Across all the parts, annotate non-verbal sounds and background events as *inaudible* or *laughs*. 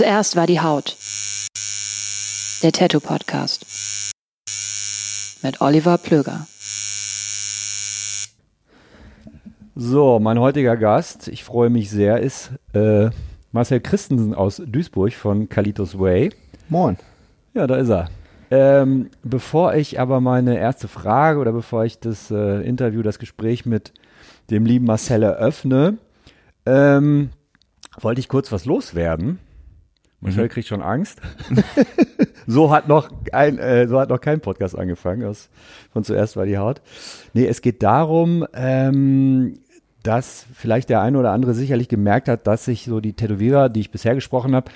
Zuerst war die Haut. Der Tattoo Podcast. Mit Oliver Plöger. So, mein heutiger Gast, ich freue mich sehr, ist äh, Marcel Christensen aus Duisburg von Kalitos Way. Moin. Ja, da ist er. Ähm, bevor ich aber meine erste Frage oder bevor ich das äh, Interview, das Gespräch mit dem lieben Marcel eröffne, ähm, wollte ich kurz was loswerden. Marcel kriegt schon Angst. *laughs* so hat noch ein, äh, so hat noch kein Podcast angefangen. Aus, von zuerst war die Haut. Nee, es geht darum, ähm, dass vielleicht der eine oder andere sicherlich gemerkt hat, dass sich so die Tätowierer, die ich bisher gesprochen habe,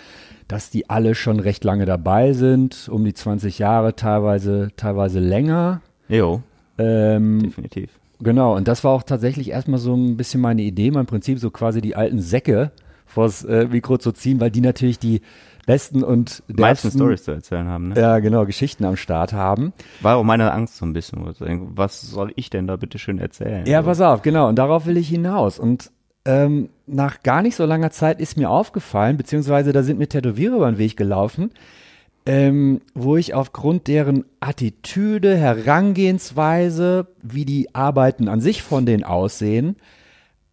dass die alle schon recht lange dabei sind, um die 20 Jahre, teilweise, teilweise länger. Jo, Ähm, definitiv. Genau, und das war auch tatsächlich erstmal so ein bisschen meine Idee, mein Prinzip, so quasi die alten Säcke vors äh, Mikro zu ziehen, weil die natürlich die besten und Die meisten Stories zu erzählen haben, ne? Ja, genau, Geschichten am Start haben. War auch meine Angst so ein bisschen. Was soll ich denn da bitte schön erzählen? Ja, pass auf, genau, und darauf will ich hinaus. Und ähm, nach gar nicht so langer Zeit ist mir aufgefallen, beziehungsweise da sind mir Tätowierer über den Weg gelaufen, ähm, wo ich aufgrund deren Attitüde, Herangehensweise, wie die Arbeiten an sich von denen aussehen,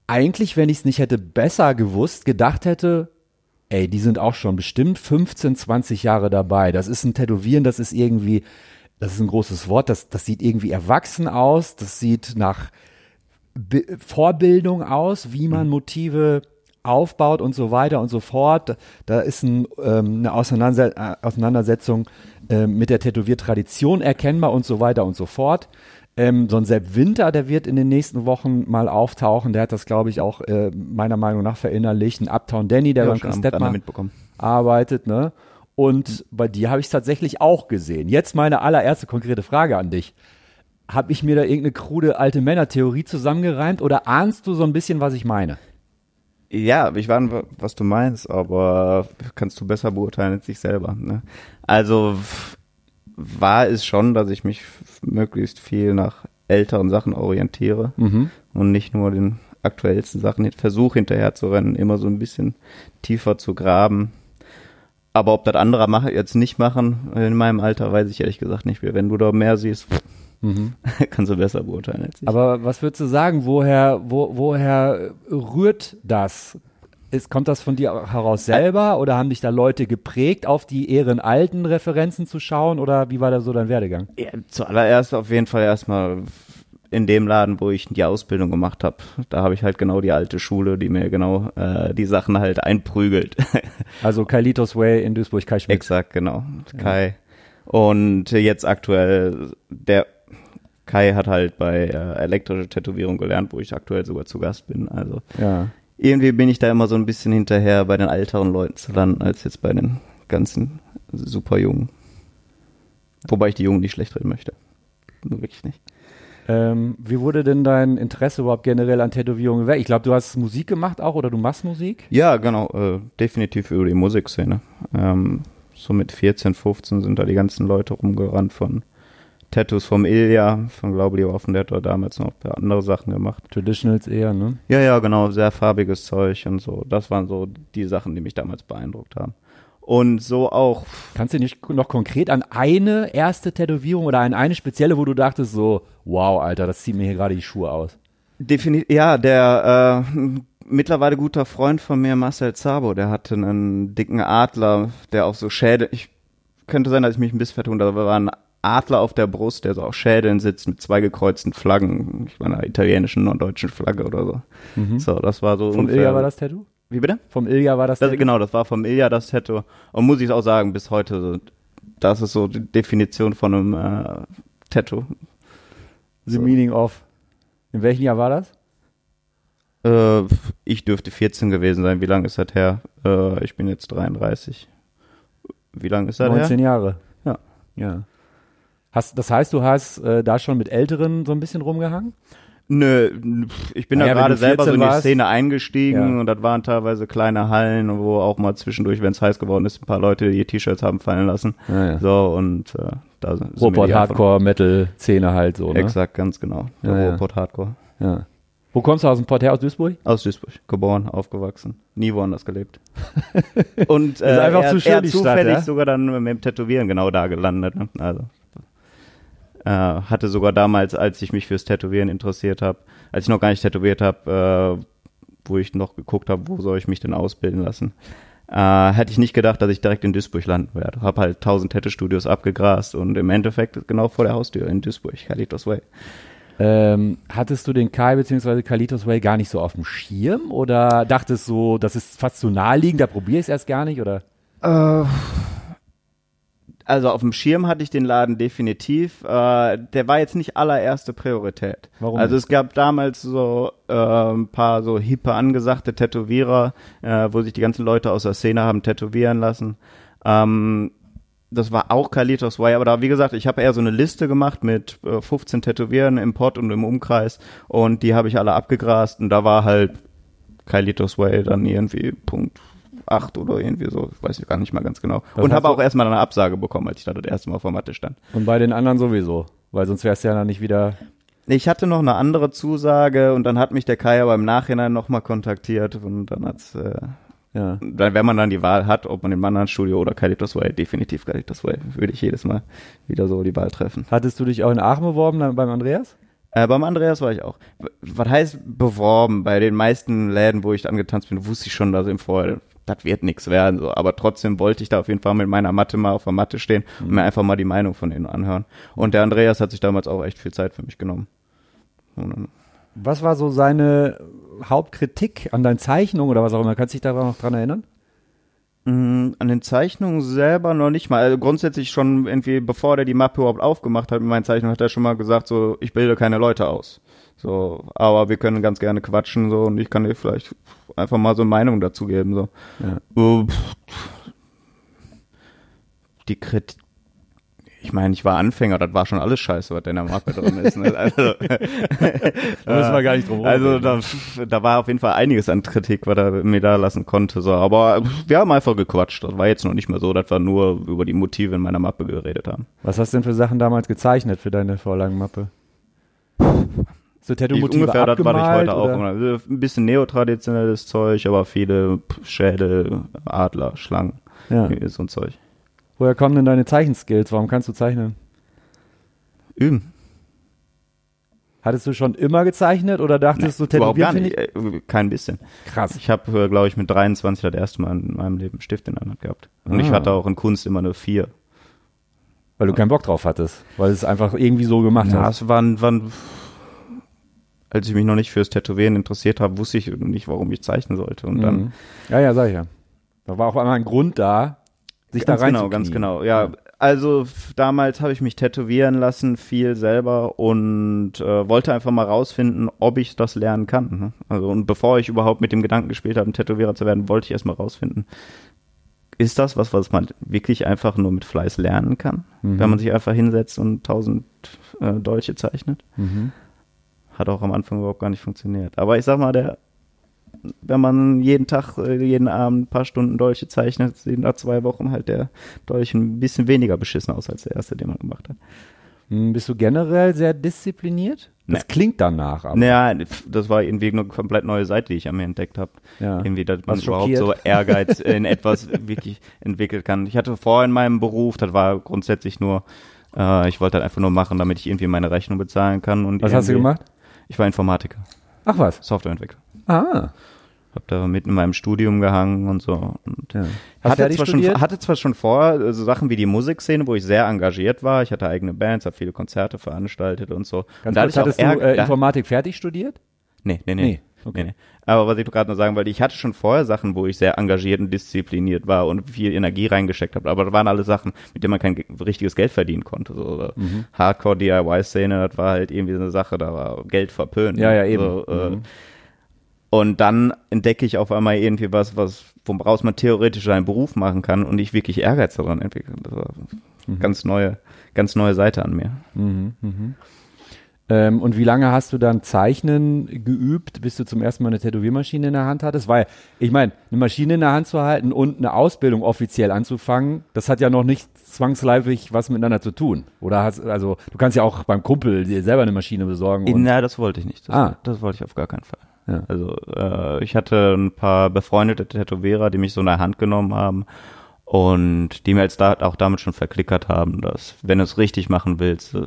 eigentlich, wenn ich es nicht hätte besser gewusst, gedacht hätte, ey, die sind auch schon bestimmt 15, 20 Jahre dabei. Das ist ein Tätowieren, das ist irgendwie, das ist ein großes Wort, das, das sieht irgendwie erwachsen aus, das sieht nach Bi Vorbildung aus, wie man Motive aufbaut und so weiter und so fort. Da ist ein, ähm, eine äh, Auseinandersetzung ähm, mit der Tätowiertradition erkennbar und so weiter und so fort. Ähm, so ein Sepp Winter, der wird in den nächsten Wochen mal auftauchen. Der hat das, glaube ich, auch äh, meiner Meinung nach verinnerlicht. Ein Uptown Danny, der Ja, beim schon am Chris Detmer Rande mitbekommen. arbeitet, ne? Und bei dir habe ich es tatsächlich auch gesehen. Jetzt meine allererste konkrete Frage an dich. Habe ich mir da irgendeine krude alte Männer-Theorie zusammengereimt oder ahnst du so ein bisschen, was ich meine? Ja, ich weiß, was du meinst, aber kannst du besser beurteilen als ich selber. Ne? Also war es schon, dass ich mich möglichst viel nach älteren Sachen orientiere und nicht nur den aktuellsten Sachen versuche hinterher zu rennen, immer so ein bisschen tiefer zu graben. Aber ob das andere mache, jetzt nicht machen, in meinem Alter, weiß ich ehrlich gesagt nicht mehr. Wenn du da mehr siehst, *laughs* kannst du besser beurteilen als ich. Aber was würdest du sagen, woher, wo, woher rührt das? Ist, kommt das von dir heraus selber oder haben dich da Leute geprägt, auf die ehrenalten Referenzen zu schauen oder wie war da so dein Werdegang? Ja, zuallererst auf jeden Fall erstmal in dem Laden, wo ich die Ausbildung gemacht habe. Da habe ich halt genau die alte Schule, die mir genau äh, die Sachen halt einprügelt. *laughs* Also Kailitos Way in Duisburg, Kai Schmidt. Exakt, genau. Kai. Und jetzt aktuell, der Kai hat halt bei äh, elektrische Tätowierung gelernt, wo ich aktuell sogar zu Gast bin. Also Ja. Irgendwie bin ich da immer so ein bisschen hinterher, bei den älteren Leuten zu landen, als jetzt bei den ganzen super Jungen. Wobei ich die Jungen nicht schlecht reden möchte. Nur wirklich nicht. Ähm, wie wurde denn dein Interesse überhaupt generell an Tätowierungen weg? Ich glaube, du hast Musik gemacht auch oder du machst Musik? Ja, genau, äh, definitiv über die Musikszene. Ähm, so mit 14, 15 sind da die ganzen Leute rumgerannt von Tattoos vom Ilja, von Glaube die Waffen, der hat da damals noch andere Sachen gemacht. Traditionals eher, ne? Ja, ja, genau, sehr farbiges Zeug und so. Das waren so die Sachen, die mich damals beeindruckt haben. Und so auch. Kannst du nicht noch konkret an eine erste Tätowierung oder an eine spezielle, wo du dachtest so, wow, Alter, das zieht mir hier gerade die Schuhe aus? Definitiv, ja, der äh, mittlerweile guter Freund von mir, Marcel Zabo, der hatte einen dicken Adler, der auch so Schädel, ich könnte sein, dass ich mich ein bisschen vertun, da war ein Adler auf der Brust, der so auf Schädeln sitzt mit zwei gekreuzten Flaggen, ich meine, einer italienischen und deutschen Flagge oder so. Mhm. So, das war so Vom Ilja war das Tattoo? Wie bitte? Vom Ilja war das, Das, Tattoo? genau, das war vom Ilja das Tattoo. Und muss ich auch sagen, bis heute, so, das ist so die Definition von einem äh, Tattoo. The so. Meaning of. In welchem Jahr war das? Äh, ich dürfte 14 gewesen sein. Wie lange ist das her? Äh, ich bin jetzt 33. Wie lange ist das 19 her? Jahre. Ja. Ja. Hast, das heißt, du hast äh, da schon mit Älteren so ein bisschen rumgehangen? Nö, ich bin Naja, da gerade selber so 14 in die warst. Szene eingestiegen Ja. und das waren teilweise kleine Hallen, wo auch mal zwischendurch, wenn es heiß geworden ist, ein paar Leute ihr T-Shirts haben fallen lassen. Ja, ja. So, und äh, da sind wir Ruhrpott, Hardcore, Metal, Szene halt so, ne? Exakt, ganz genau. Der Ja. Ruhrpott Hardcore. Ja. Wo kommst du aus dem Port her? Aus Duisburg? Aus Duisburg, geboren, aufgewachsen, nie woanders gelebt. *laughs* Und äh, Ist einfach er, zu schön, er Stadt, zufällig ja? sogar dann mit dem Tätowieren genau da gelandet. Ne? Also äh, hatte sogar damals, als ich mich fürs Tätowieren interessiert habe, als ich noch gar nicht tätowiert habe, äh, wo ich noch geguckt habe, wo soll ich mich denn ausbilden lassen, äh, hätte ich nicht gedacht, dass ich direkt in Duisburg landen werde. Hab halt tausend Tattoo-Studios abgegrast und im Endeffekt genau vor der Haustür in Duisburg, Kalitos Way. Ähm, hattest du den Kai bzw. Kalitos Way gar nicht so auf dem Schirm oder dachtest so, das ist fast zu naheliegend, da probiere ich es erst gar nicht oder? Äh, also auf dem Schirm hatte ich den Laden definitiv. Äh, der war jetzt nicht allererste Priorität. Warum Also es gab damals so äh, ein paar so hippe angesagte Tätowierer, äh, wo sich die ganzen Leute aus der Szene haben tätowieren lassen. Ähm, das war auch Kalitos Way, aber da, wie gesagt, ich habe eher so eine Liste gemacht mit äh, 15 Tätowieren im Pott und im Umkreis und die habe ich alle abgegrast und da war halt Kalitos Way dann irgendwie Punkt 8 oder irgendwie so, ich weiß ich gar nicht mal ganz genau. Was und habe auch erstmal eine Absage bekommen, als ich da das erste Mal vor Mathe stand. Und bei den anderen sowieso, weil sonst wärst du ja dann nicht wieder. Ich hatte noch eine andere Zusage und dann hat mich der Kai aber im Nachhinein nochmal kontaktiert und dann hat's, äh, Ja. dann, wenn man dann die Wahl hat, ob man im anderen Studio oder Kalitos Way, definitiv Kalitos Way, würde ich jedes Mal wieder so die Wahl treffen. Hattest du dich auch in Aachen beworben beim Andreas? Äh, beim Andreas war ich auch. Was heißt beworben? Bei den meisten Läden, wo ich angetanzt bin, wusste ich schon, dass im Vorher, das wird nichts werden. So. Aber trotzdem wollte ich da auf jeden Fall mit meiner Matte mal auf der Matte stehen und mir einfach mal die Meinung von denen anhören. Und der Andreas hat sich damals auch echt viel Zeit für mich genommen. Und Was war so seine Hauptkritik an deinen Zeichnungen oder was auch immer? Kannst du dich da noch dran erinnern? Mm, An den Zeichnungen selber noch nicht mal. Also grundsätzlich schon irgendwie, bevor der die Mappe überhaupt aufgemacht hat mit meinen Zeichnungen, hat er schon mal gesagt, so, ich bilde keine Leute aus. So, aber wir können ganz gerne quatschen, so, und ich kann dir vielleicht einfach mal so eine Meinung dazu geben, so. Ja. Pff, Die Kritik. Ich meine, ich war Anfänger, das war schon alles scheiße, was in der Mappe drin ist. Ne? *laughs* Also, Da müssen wir gar nicht drum rum also da, da war auf jeden Fall einiges an Kritik, was er mir da lassen konnte. So. Aber wir haben einfach gequatscht. Das war jetzt noch nicht mehr so, dass wir nur über die Motive in meiner Mappe geredet haben. Was hast du denn für Sachen damals gezeichnet für deine Vorlagenmappe? So Ich, Tattoo-Motive ungefähr das, was ich heute auch immer. Also Ein bisschen neotraditionelles Zeug, aber viele Schädel, Adler, Schlangen, Ja. so ein Zeug. Woher kommen denn deine Zeichenskills? Warum kannst du zeichnen? Üben. Hattest du schon immer gezeichnet oder dachtest du Tätowieren finde Äh, Kein bisschen. ich krass. Ich habe, glaube ich, mit 23 das erste Mal in meinem Leben einen Stift in der Hand gehabt. Und ich Ah. hatte auch in Kunst immer eine 4. Weil du keinen Bock drauf hattest, weil es einfach irgendwie so gemacht Ja, hast. es waren, waren, als ich mich noch nicht fürs Tätowieren interessiert habe, wusste ich nicht, warum ich zeichnen sollte. Und dann, Mhm. Ja, ja, sag ich ja. Da war auf einmal ein Grund da, sich ganz da rein genau, ganz genau, ja. Also f- damals habe ich mich tätowieren lassen, viel selber und äh, wollte einfach mal rausfinden, ob ich das lernen kann. Ne? Also und bevor ich überhaupt mit dem Gedanken gespielt habe, ein Tätowierer zu werden, wollte ich erst mal rausfinden, ist das was, was man wirklich einfach nur mit Fleiß lernen kann, Mhm. wenn man sich einfach hinsetzt und tausend äh, Dolche zeichnet. Mhm. Hat auch am Anfang überhaupt gar nicht funktioniert. Aber ich sag mal, der, wenn man jeden Tag, äh, jeden Abend ein paar Stunden Dolche zeichnet, sieht nach zwei Wochen halt der Dolch ein bisschen weniger beschissen aus als der erste, den man gemacht hat. Hm, Bist du generell sehr diszipliniert? Das Nee. klingt danach, aber. Naja, das war irgendwie eine komplett neue Seite, die ich an mir entdeckt habe. Ja. Irgendwie, dass man überhaupt so Ehrgeiz in etwas wirklich entwickeln kann. Ich hatte vorher in meinem Beruf, das war grundsätzlich nur, äh, ich wollte halt einfach nur machen, damit ich irgendwie meine Rechnung bezahlen kann. Und Was hast du gemacht? Ich war Informatiker, Ach was. Softwareentwickler. Ah. Hab da mitten in meinem Studium gehangen und so. Und Ja. Hatte, zwar schon, hatte zwar schon vor, äh, so Sachen wie die Musikszene, wo ich sehr engagiert war. Ich hatte eigene Bands, habe viele Konzerte veranstaltet und so. und Ganz da kurz, hattest auch du Ärger- äh, Informatik fertig studiert? Nee, nee. Nee, Nee, okay. nee. Aber was ich gerade nur sagen wollte, ich hatte schon vorher Sachen, wo ich sehr engagiert und diszipliniert war und viel Energie reingesteckt habe. Aber das waren alle Sachen, mit denen man kein ge- richtiges Geld verdienen konnte. So, Mhm. Hardcore-DIY-Szene, das war halt irgendwie so eine Sache, da war Geld verpönt. Ja, ja, eben. So, äh, Mhm. Und dann entdecke ich auf einmal irgendwie was, was, woraus man theoretisch einen Beruf machen kann und ich wirklich Ehrgeiz daran entwickle. Das war Mhm. ganz neue, ganz neue Seite an mir. Mhm, mhm. Ähm, und wie lange hast du dann Zeichnen geübt, bis du zum ersten Mal eine Tätowiermaschine in der Hand hattest? Weil, ich meine, eine Maschine in der Hand zu halten und eine Ausbildung offiziell anzufangen, das hat ja noch nicht zwangsläufig was miteinander zu tun. Oder hast, also, du kannst ja auch beim Kumpel dir selber eine Maschine besorgen. Na, das wollte ich nicht. Das, Ah. das wollte ich auf gar keinen Fall. Ja. Also äh, ich hatte ein paar befreundete Tätowierer, die mich so in der Hand genommen haben und die mir jetzt da auch damit schon verklickert haben, dass wenn du es richtig machen willst, äh,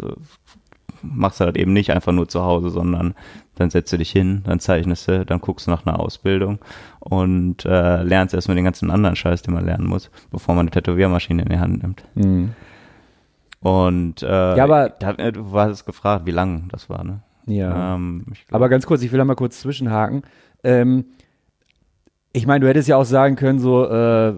machst du halt eben nicht einfach nur zu Hause, sondern dann setzt du dich hin, dann zeichnest du, dann guckst du nach einer Ausbildung und äh, lernst erstmal den ganzen anderen Scheiß, den man lernen muss, bevor man eine Tätowiermaschine in die Hand nimmt. Mhm. Und äh, Ja, aber- da, äh, du warst gefragt, wie lang das war, ne? Ja. Ähm, glaub- Aber ganz kurz, ich will da mal kurz zwischenhaken. Ähm, ich meine, du hättest ja auch sagen können, so, äh,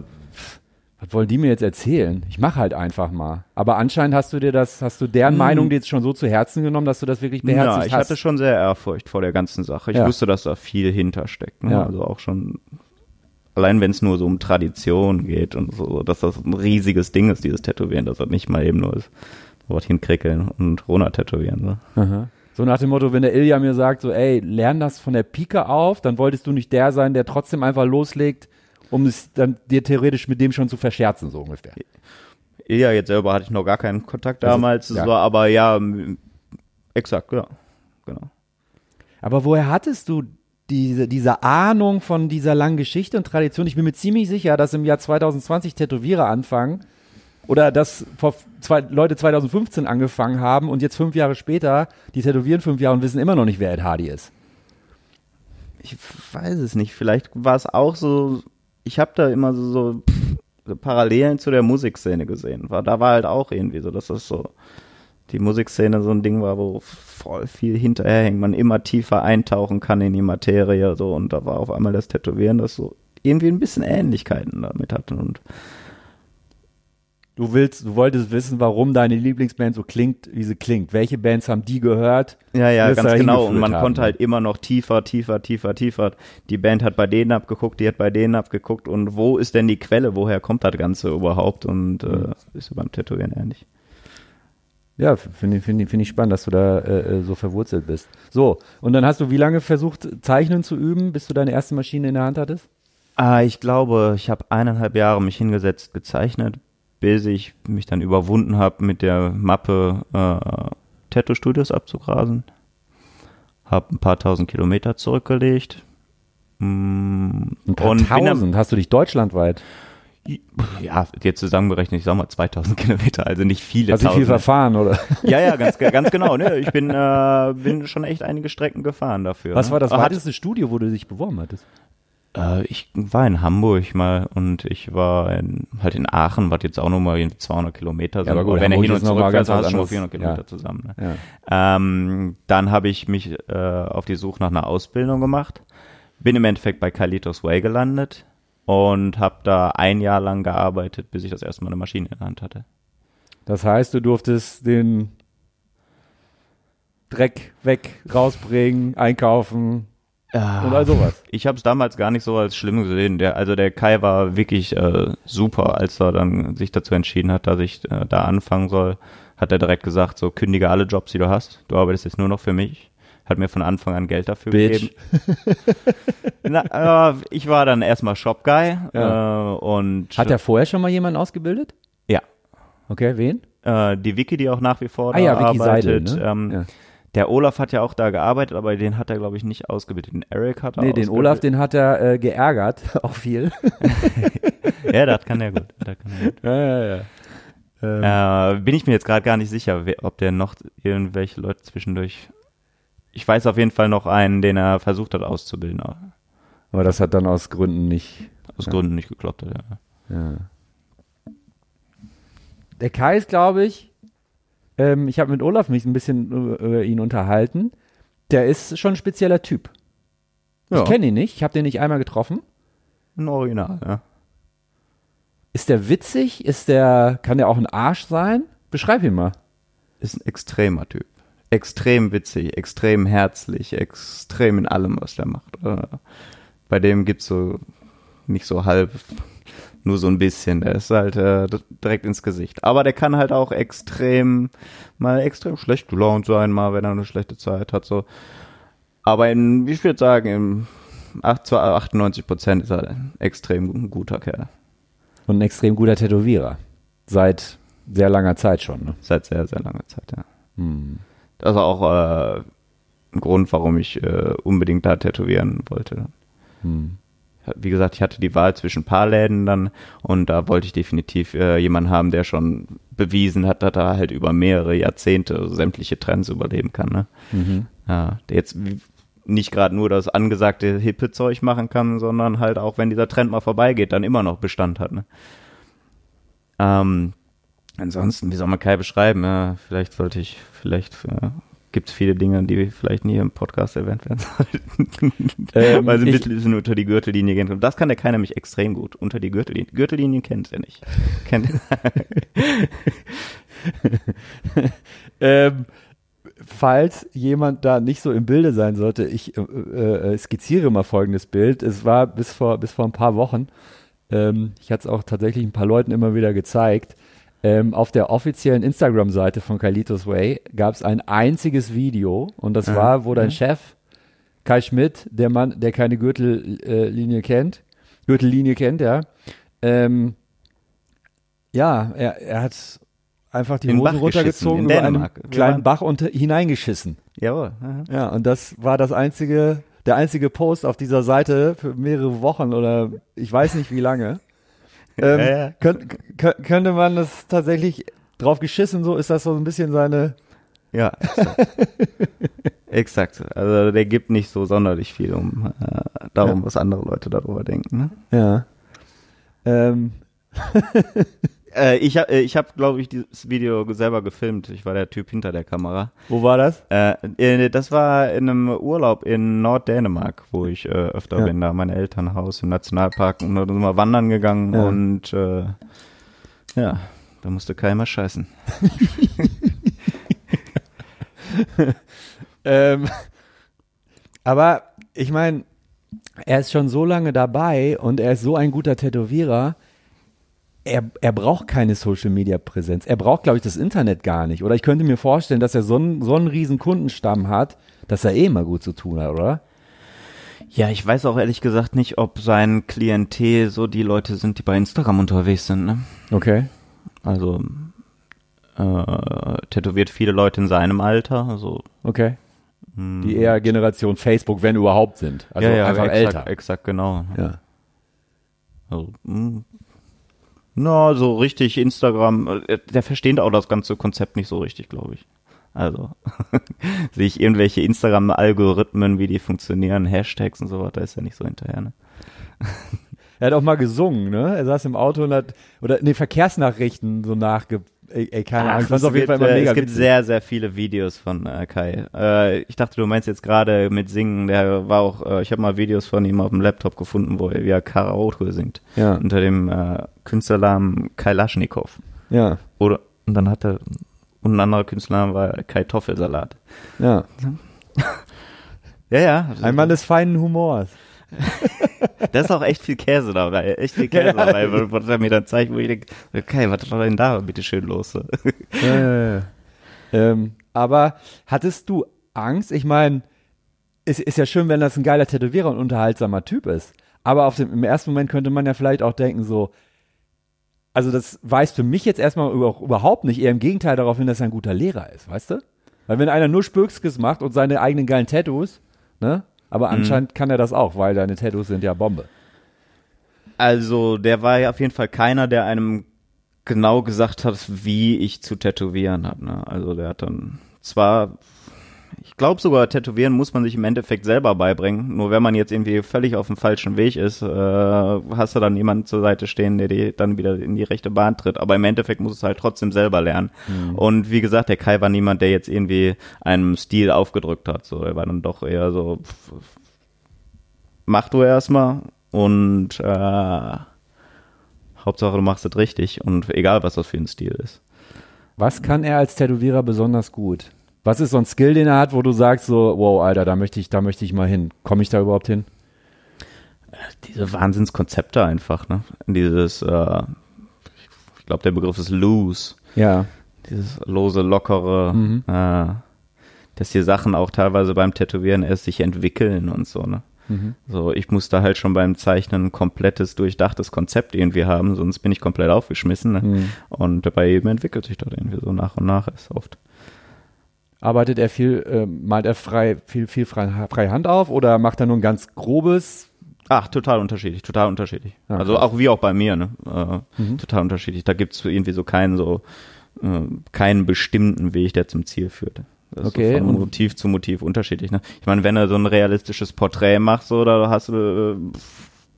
was wollen die mir jetzt erzählen? Ich mache halt einfach mal. Aber anscheinend hast du dir das, hast du deren Hm. Meinung jetzt schon so zu Herzen genommen, dass du das wirklich beherzigt Ja, ich hast. hatte schon sehr Ehrfurcht vor der ganzen Sache. Ich Ja. wusste, dass da viel hintersteckt. Ne? Ja. Also auch schon, allein wenn es nur so um Tradition geht und so, dass das ein riesiges Ding ist, dieses Tätowieren, dass das nicht mal eben nur ist, so was hinkrickeln und runter tätowieren. So. Aha. So nach dem Motto, wenn der Ilja mir sagt, so, ey, lern das von der Pike auf, dann wolltest du nicht der sein, der trotzdem einfach loslegt, um es dann dir theoretisch mit dem schon zu verscherzen, so ungefähr. Ja, jetzt selber hatte ich noch gar keinen Kontakt damals, ja. so, aber ja, exakt, ja, genau. Aber woher hattest du diese, diese Ahnung von dieser langen Geschichte und Tradition? Ich bin mir ziemlich sicher, dass im Jahr 2020 Tätowierer anfangen oder dass zwei, Leute 2015 angefangen haben und jetzt fünf Jahre später, die tätowieren fünf Jahre und wissen immer noch nicht, wer Ed Hardy ist. Ich weiß es nicht. Vielleicht war es auch so, ich habe da immer so, so, Parallelen zu der Musikszene gesehen. War, da war halt auch irgendwie so, dass das so die Musikszene so ein Ding war, wo voll viel hinterherhängt, man immer tiefer eintauchen kann in die Materie so und da war auf einmal das Tätowieren, das so irgendwie ein bisschen Ähnlichkeiten damit hatte und Du willst, du wolltest wissen, warum deine Lieblingsband so klingt, wie sie klingt. Welche Bands haben die gehört? Ja, ja, ganz genau. Und man haben, konnte halt immer noch tiefer, tiefer, tiefer, tiefer. Die Band hat bei denen abgeguckt, die hat bei denen abgeguckt. Und wo ist denn die Quelle? Woher kommt das Ganze überhaupt? Und Mhm. äh, ist ja beim Tätowieren ähnlich. Ja, finde ich, finde finde ich spannend, dass du da äh, äh, so verwurzelt bist. So, und dann hast du wie lange versucht, Zeichnen zu üben, bis du deine erste Maschine in der Hand hattest? Ah, ich glaube, ich habe eineinhalb Jahre mich hingesetzt, gezeichnet, bis ich mich dann überwunden habe, mit der Mappe äh, Tattoo-Studios abzugrasen. Hab ein paar tausend Kilometer zurückgelegt. Mm, Ein paar und tausend. Hast du dich deutschlandweit? ja, jetzt zusammengerechnet, ich sag mal 2000 *laughs* Kilometer, also nicht viele Hast du viel verfahren, oder? *laughs* Ja, ja, ganz, *laughs* ganz genau. Ne? Ich bin, äh, bin schon echt einige Strecken gefahren dafür. Was ne? war das weiteste Studio, wo du dich beworben hattest? Äh, ich war in Hamburg mal und ich war in, halt in Aachen, was jetzt auch nochmal 200 Kilometer sind. aber gut, wenn er Hamburg hin und zurück was hast du schon mal anderes. 400 Kilometer Ja. zusammen. Ne? Ja. Ähm, dann habe ich mich äh, auf die Suche nach einer Ausbildung gemacht. Bin im Endeffekt bei Kalitos Way gelandet und habe da ein Jahr lang gearbeitet, bis ich das erste Mal eine Maschine in der Hand hatte. Das heißt, du durftest den Dreck weg, rausbringen, einkaufen, Ja, und all sowas. Ich habe es damals gar nicht so als schlimm gesehen. Der, also der Kai war wirklich äh, super, als er dann sich dazu entschieden hat, dass ich äh, da anfangen soll. Hat er direkt gesagt, so kündige alle Jobs, die du hast. Du arbeitest jetzt nur noch für mich. Hat mir von Anfang an Geld dafür Bitch. gegeben. *laughs* Na, äh, ich war dann erstmal Shop-Guy Ja. äh, und Hat er vorher schon mal jemanden ausgebildet? ja, Okay, wen? äh, die Vicky, die auch nach wie vor Ah da ja, arbeitet. Seidel, ne? ähm, Ja. Der Olaf hat ja auch da gearbeitet, aber den hat er, glaube ich, nicht ausgebildet. Den Eric hat er Nee, den. Olaf, den hat er äh, geärgert, *laughs* auch viel. *laughs* Ja, das kann er gut. Das kann er gut. ja, ja, ja. Ähm, Äh, bin ich mir jetzt gerade gar nicht sicher, ob der noch irgendwelche Leute zwischendurch. Ich weiß auf jeden Fall noch einen, den er versucht hat auszubilden, aber das hat dann aus Gründen nicht. aus Ja. Gründen nicht geklappt. Ja. Ja. Der Kai ist, glaube ich, ähm, ich habe mit Olaf mich ein bisschen über, über ihn unterhalten. Der ist schon ein spezieller Typ. Ja. Ich kenne ihn nicht, ich habe den nicht einmal getroffen. Ein Original, ja. Ist der witzig? Ist der, kann der auch ein Arsch sein? Beschreib ihn mal. Ist ein extremer Typ. Extrem witzig, extrem herzlich, extrem in allem, was der macht. Äh, bei dem gibt's so nicht so halb, nur so ein bisschen. Der ist halt äh, direkt ins Gesicht. Aber der kann halt auch extrem, mal extrem schlecht gelaunt sein, mal wenn er eine schlechte Zeit hat. So. Aber in, ich würde sagen, im 8, zu 98 Prozent ist er ein extrem guter Kerl. Und ein extrem guter Tätowierer. Seit sehr langer Zeit schon. Ne? Seit sehr, sehr langer Zeit, ja. Hm. Das ist auch äh, ein Grund, warum ich äh, unbedingt da tätowieren wollte. Hm. Wie gesagt, ich hatte die Wahl zwischen ein paar Läden dann und da wollte ich definitiv äh, jemanden haben, der schon bewiesen hat, dass er halt über mehrere Jahrzehnte sämtliche Trends überleben kann. Ne? Mhm. Ja, der jetzt nicht gerade nur das angesagte hippe Zeug machen kann, sondern halt auch, wenn dieser Trend mal vorbeigeht, dann immer noch Bestand hat. Ne? Ähm, ansonsten, wie soll man Kai beschreiben? Ja, vielleicht sollte ich, vielleicht äh, gibt es viele Dinge, die vielleicht nie im Podcast erwähnt werden sollten. *laughs* Ähm, Weil sie ein bisschen unter die Gürtellinie gehen. Und das kann der Kai nämlich extrem gut. Unter die Gürtellinie. Gürtellinie kennt er nicht. Kennt *laughs* Ähm, falls jemand da nicht so im Bilde sein sollte, ich äh, äh, skizziere mal folgendes Bild. Es war bis vor, bis vor ein paar Wochen, ähm, ich hatte es auch tatsächlich ein paar Leuten immer wieder gezeigt, ähm, auf der offiziellen Instagram-Seite von Kalitos Way gab es ein einziges Video und das Ah, war, wo dein mhm. Chef, Kai Schmidt, der Mann, der keine Gürtellinie kennt, Gürtellinie kennt, ja, ähm, ja, er, er hat einfach die In den Hosen Bach runtergezogen, über einen Dänemark. Kleinen Bach unter, hineingeschissen. Jawohl. aha. Ja, und das war das einzige, der einzige Post auf dieser Seite für mehrere Wochen oder ich weiß nicht wie lange. *laughs* Ähm, Ja, ja. könnt, kö- könnte man das tatsächlich drauf geschissen, so ist das so ein bisschen seine, Ja, exakt. *laughs* exakt. Also der gibt nicht so sonderlich viel um äh, darum, Ja. was andere Leute darüber denken. Ne? ja. Ähm, *laughs* Äh, ich habe, äh, ich hab, glaube ich, dieses Video selber gefilmt. Ich war der Typ hinter der Kamera. wo war das? Äh, äh, das war in einem Urlaub in Norddänemark, wo ich äh, öfter Ja. bin, da mein Elternhaus im Nationalpark und da sind wir wandern gegangen Ja. und äh, ja, da musste keiner scheißen. *laughs* *laughs* Ähm, aber ich meine, er ist schon so lange dabei und er ist so ein guter Tätowierer. Er, er braucht keine Social Media Präsenz. Er braucht, glaube ich, das Internet gar nicht. Oder ich könnte mir vorstellen, dass er so einen, so einen riesen Kundenstamm hat, dass er eh immer gut zu tun hat, oder? Ja, ich weiß auch ehrlich gesagt nicht, ob sein Klientel so die Leute sind, die bei Instagram unterwegs sind. Ne? Okay. Also äh, tätowiert viele Leute in seinem Alter. Also Okay. mh, Die eher Generation Facebook, wenn überhaupt sind. Also ja, ja, einfach exakt, älter. Exakt, genau. Ja. Also, mh. Na, so richtig Instagram, äh, der versteht auch das ganze Konzept nicht so richtig, glaube ich. Also, *laughs* sehe ich irgendwelche Instagram-Algorithmen, wie die funktionieren, Hashtags und so weiter, ist ja nicht so hinterher, ne? *laughs* Er hat auch mal gesungen, ne? Er saß im Auto und hat, oder, nee, Verkehrsnachrichten so nachge, ey, ey keine Ahnung, fand's es auf jeden gibt, Fall immer äh, mega Es gibt witzig. sehr, sehr viele Videos von äh, Kai. Äh, ich dachte, du meinst jetzt gerade mit Singen, der war auch, äh, ich habe mal Videos von ihm auf dem Laptop gefunden, wo er wie er Karaoke singt. Ja. Unter dem äh, Künstlernamen Kai Laschnikow. Ja, Oder, und dann hat er, und ein anderer Künstlername war Kai Toffelsalat. ja. *laughs* Ja, ja. Ein Mann des feinen Humors. *laughs* Da ist auch echt viel Käse dabei, echt viel Käse dabei, wo- wo er mir dann zeigt, wo ich denke, okay, was war denn da bitte schön los? Ja, ja, ja. Ähm, aber hattest du Angst? Ich meine, es ist ja schön, wenn das ein geiler Tätowierer und unterhaltsamer Typ ist. Aber auf dem, im ersten Moment könnte man ja vielleicht auch denken, so, also das weist für mich jetzt erstmal über, überhaupt nicht, eher im Gegenteil darauf hin, dass er ein guter Lehrer ist, weißt du? Weil wenn einer nur Spökskes macht und seine eigenen geilen Tattoos, ne? Aber anscheinend kann er das auch, weil deine Tattoos sind ja Bombe. Also, der war ja auf jeden Fall keiner, der einem genau gesagt hat, wie ich zu tätowieren habe. Ne? Also, der hat dann zwar, glaube sogar, tätowieren muss man sich im Endeffekt selber beibringen. Nur wenn man jetzt irgendwie völlig auf dem falschen Weg ist, äh, hast du dann jemanden zur Seite stehen, der dir dann wieder in die rechte Bahn tritt. Aber im Endeffekt muss es halt trotzdem selber lernen. Und wie gesagt, der Kai war niemand, der jetzt irgendwie einem Stil aufgedrückt hat. So, er war dann doch eher so, pff, mach du erstmal und äh, Hauptsache du machst es richtig und egal was das für ein Stil ist. Was kann er als Tätowierer besonders gut? Was ist so ein Skill, den er hat, wo du sagst so, wow, Alter, da möchte ich, da möchte ich mal hin. Komme ich da überhaupt hin? Diese Wahnsinnskonzepte einfach, ne? Dieses, äh, ich glaube der Begriff ist loose, Ja. dieses lose, lockere, äh, dass die Sachen auch teilweise beim Tätowieren erst sich entwickeln und so, ne? So, ich muss da halt schon beim Zeichnen ein komplettes, durchdachtes Konzept irgendwie haben, sonst bin ich komplett aufgeschmissen. Ne? Und bei jedem entwickelt sich das irgendwie so nach und nach ist oft. Arbeitet er viel, äh, malt er frei, viel, viel frei, frei Hand auf oder macht er nur ein ganz grobes? Ach, total unterschiedlich, total unterschiedlich. Ja, also auch wie auch bei mir, ne? Äh, Total unterschiedlich. Da gibt's irgendwie so keinen so äh, keinen bestimmten Weg, der zum Ziel führt. Das Okay, ist so von Motiv zu Motiv unterschiedlich. Ne? Ich meine, wenn du so ein realistisches Porträt machst, so, da hast du, äh,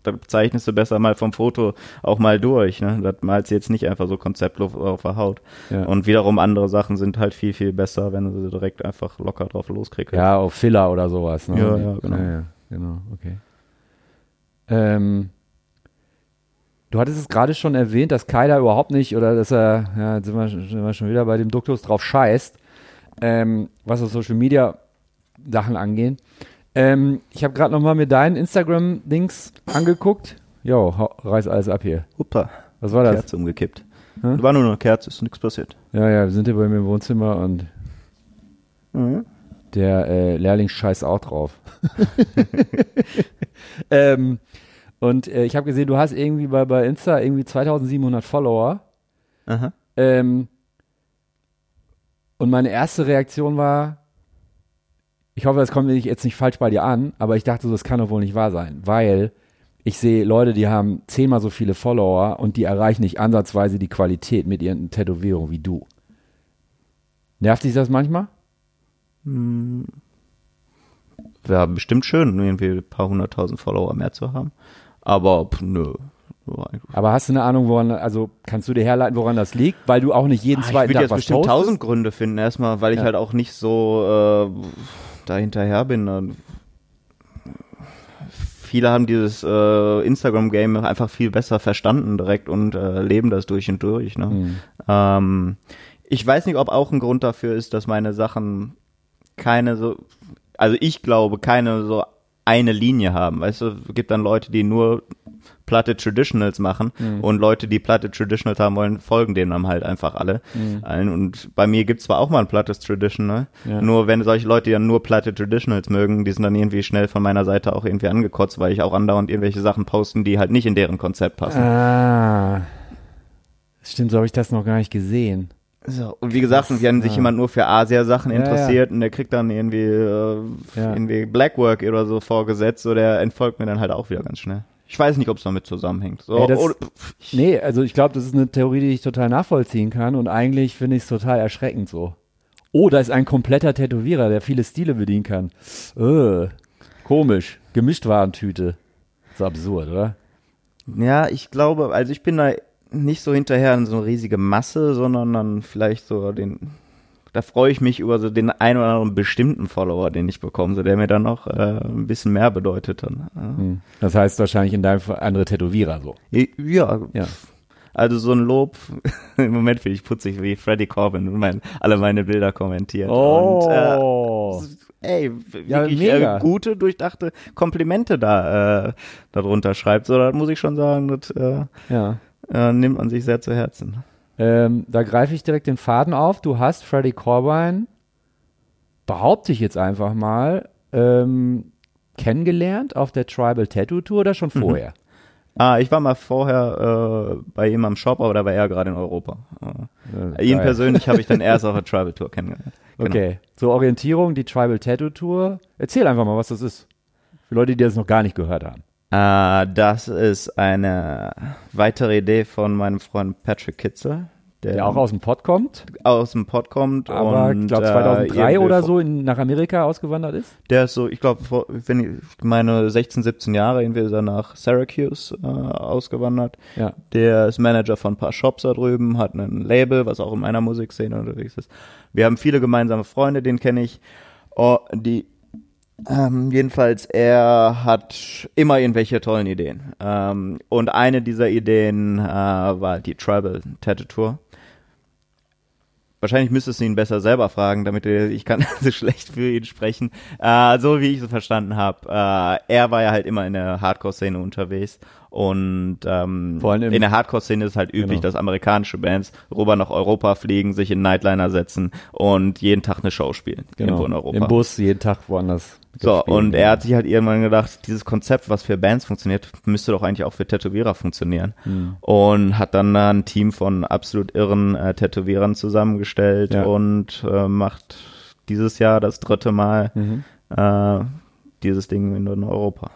da zeichnest du besser mal vom Foto auch mal durch. Ne? Das malst du jetzt nicht einfach so konzeptlos auf der Haut. Ja. Und wiederum andere Sachen sind halt viel, viel besser, wenn du sie direkt einfach locker drauf loskriegst. Ja, auf Filler oder sowas. Ne? Ja, ja, genau. Ja, ja, genau, okay. Ähm, du hattest es gerade schon erwähnt, dass da überhaupt nicht, oder dass er, ja, jetzt sind wir, sind wir schon wieder bei dem Duktus drauf scheißt, ähm, was das Social Media Sachen angehen. Ähm, ich habe gerade nochmal mir deinen Instagram-Dings angeguckt. Jo, reiß alles ab hier. Uppa, Was war das? Kerze umgekippt. Hä? War nur eine Kerze, ist nichts passiert. Ja, ja, wir sind hier bei mir im Wohnzimmer und Mhm. Der äh, Lehrling scheißt auch drauf. *laughs* *laughs* ähm, und äh, ich habe gesehen, du hast irgendwie bei, bei Insta irgendwie 2700 Follower. Aha. Ähm, und meine erste Reaktion war, ich hoffe, das kommt jetzt nicht falsch bei dir an, aber ich dachte so, das kann doch wohl nicht wahr sein, weil ich sehe Leute, die haben zehnmal so viele Follower und die erreichen nicht ansatzweise die Qualität mit ihren Tätowierungen wie du. Nervt dich das manchmal? Wäre bestimmt schön, irgendwie ein paar hunderttausend Follower mehr zu haben. Aber pff, nö. Aber hast du eine Ahnung, woran, also kannst du dir herleiten, woran das liegt? Weil du auch nicht jeden Ah, ich zweiten würde Tag jetzt was bestimmt postest? tausend Gründe finden, erstmal, weil ich Ja. halt auch nicht so äh, da hinterher bin. Viele haben dieses äh, Instagram-Game einfach viel besser verstanden direkt und äh, leben das durch und durch. Ne? Mhm. Ähm, ich weiß nicht, ob auch ein Grund dafür ist, dass meine Sachen keine so, also ich glaube, keine so eine Linie haben. Weißt du, es gibt dann Leute, die nur platte Traditionals machen Mhm. und Leute, die platte Traditionals haben wollen, folgen denen dann halt einfach alle. Allen. Und bei mir gibt's zwar auch mal ein plattes Traditional, Mhm. Ja. nur wenn solche Leute ja nur platte Traditionals mögen, die sind dann irgendwie schnell von meiner Seite auch irgendwie angekotzt, weil ich auch andauernd irgendwelche Sachen posten, die halt nicht in deren Konzept passen. Ah. Stimmt, so habe ich das noch gar nicht gesehen. So, und wie gesagt, und wenn sich ja. jemand nur für Asia-Sachen Ja, interessiert und der kriegt dann irgendwie, äh, Ja. irgendwie Blackwork oder so vorgesetzt, so der entfolgt mir dann halt auch wieder ganz schnell. Ich weiß nicht, ob es damit zusammenhängt. So, Ey, das- oder, Nee, also ich glaube, das ist eine Theorie, die ich total nachvollziehen kann und eigentlich finde ich es total erschreckend so. Oh, da ist ein kompletter Tätowierer, der viele Stile bedienen kann. Äh, komisch. Gemischtwarentüte. So absurd, oder? ja, ich glaube, also ich bin da nicht so hinterher in so eine riesige Masse, sondern dann vielleicht so den, da freue ich mich über so den ein oder anderen bestimmten Follower, den ich bekomme, so der mir dann noch äh, ein bisschen mehr bedeutet dann. Hm. Das heißt wahrscheinlich in deinem Fall andere Tätowierer so. Ja, ja, Ja. Also so ein Lob, *laughs* im Moment finde ich putzig, wie Freddy Corbin mein, alle meine Bilder kommentiert. Und, äh, Oh. ey, Ja, wirklich äh, gute, durchdachte Komplimente da äh, darunter schreibt. So, da muss ich schon sagen, das äh, Ja. äh, nimmt man sich sehr zu Herzen. Ähm, da greife ich direkt den Faden auf. Du hast Freddie Corbijn, behaupte ich jetzt einfach mal, ähm, kennengelernt auf der Tribal Tattoo Tour oder schon vorher? Ah, ich war mal vorher äh, bei ihm am Shop, aber da war er gerade in Europa. Äh, ihn geil. persönlich habe ich dann erst auf der *laughs* Travel Tour kennengelernt. Genau. Okay. Zur Orientierung, die Tribal Tattoo Tour. Erzähl einfach mal, was das ist. Für Leute, die das noch gar nicht gehört haben. Äh, das ist eine weitere Idee von meinem Freund Patrick Kitzel, der, Der auch aus dem Pott kommt, aus dem Pod kommt. aber und, ich glaube äh, 2003 irgendwie oder so in, nach Amerika ausgewandert ist. Der ist so, ich glaube, wenn ich meine 16, 17 Jahre irgendwie ist er nach Syracuse äh, ausgewandert. Ja. Der ist Manager von ein paar Shops da drüben, hat ein Label, was auch in meiner Musikszene unterwegs ist. Wir haben viele gemeinsame Freunde, den kenne ich. Oh, die ähm, jedenfalls, er hat immer irgendwelche tollen Ideen. Ähm, und eine dieser Ideen äh, war die Tribal Tattoo. Wahrscheinlich müsstest du ihn besser selber fragen, damit du, ich kann *laughs* so schlecht für ihn sprechen. Äh, so wie ich es verstanden habe, äh, er war ja halt immer in der Hardcore-Szene unterwegs und ähm, in der Hardcore-Szene ist halt üblich, Genau. dass amerikanische Bands rüber nach Europa fliegen, sich in Nightliner setzen und jeden Tag eine Show spielen irgendwo in Europa. Genau. Im Bus jeden Tag woanders. So, gespielt. und er hat sich halt irgendwann gedacht, dieses Konzept, was für Bands funktioniert, müsste doch eigentlich auch für Tätowierer funktionieren. Hm. Und hat dann da ein Team von absolut irren äh, Tätowierern zusammengestellt Ja. und äh, macht dieses Jahr das dritte Mal Mhm. äh, dieses Ding in Europa.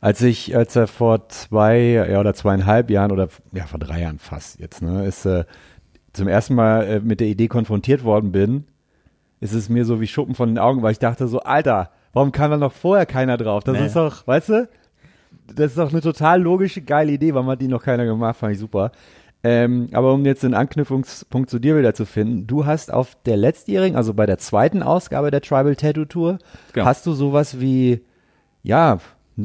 Als ich, als er vor zwei ja, oder zweieinhalb Jahren oder ja vor drei Jahren fast jetzt, ne, ist äh, zum ersten Mal äh, mit der Idee konfrontiert worden bin, ist es mir so wie Schuppen von den Augen, weil ich dachte so, Alter, warum kam da noch vorher keiner drauf? Das Nee. ist doch, weißt du, das ist doch eine total logische, geile Idee, warum hat die noch keiner gemacht, fand ich super. Ähm, aber um jetzt den Anknüpfungspunkt zu dir wieder zu finden, du hast auf der letztjährigen, also bei der zweiten Ausgabe der Tribal Tattoo Tour, Genau. hast du sowas wie, ja,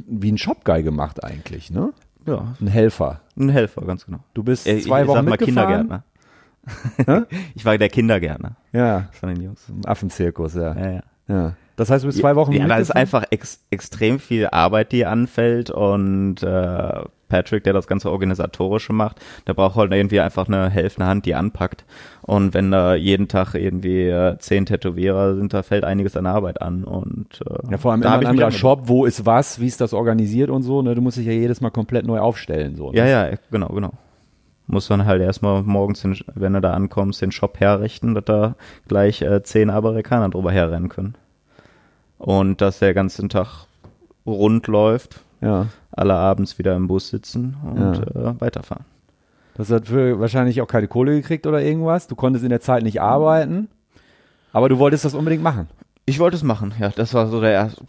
wie ein Shop-Guy gemacht eigentlich, ne? Ja, Ein Helfer. ein Helfer, ganz genau. Du bist Äh, zwei ich Wochen sag mal mitgefahren. Kindergärtner. *laughs* ich war der Kindergärtner Ja, von den Jungs. im Affenzirkus, ja. Ja, ja. ja. Das heißt, du bist zwei Wochen Ja, da ist einfach ex extrem viel Arbeit, die anfällt und äh, Patrick, der das ganze Organisatorische macht, der braucht halt irgendwie einfach eine helfende Hand, die anpackt. Und wenn da jeden Tag irgendwie äh, zehn Tätowierer sind, da fällt einiges an Arbeit an. Und äh, Ja, vor allem da immer hab ein ich mich anderer ange- Shop, wo ist was, wie ist das organisiert und so, ne? Du musst dich ja jedes Mal komplett neu aufstellen, so. Ne? Ja, ja, genau, genau. Muss dann halt erstmal morgens, den, wenn du da ankommst, den Shop herrichten, dass da gleich äh, zehn Amerikaner drüber herrennen können. Und dass der ganzen Tag rund läuft, ja. alle abends wieder im Bus sitzen und Ja. äh, weiterfahren. Das hat für wahrscheinlich auch keine Kohle gekriegt oder irgendwas. Du konntest in der Zeit nicht arbeiten, aber du wolltest das unbedingt machen. Ich wollte es machen, ja, das war so der erste.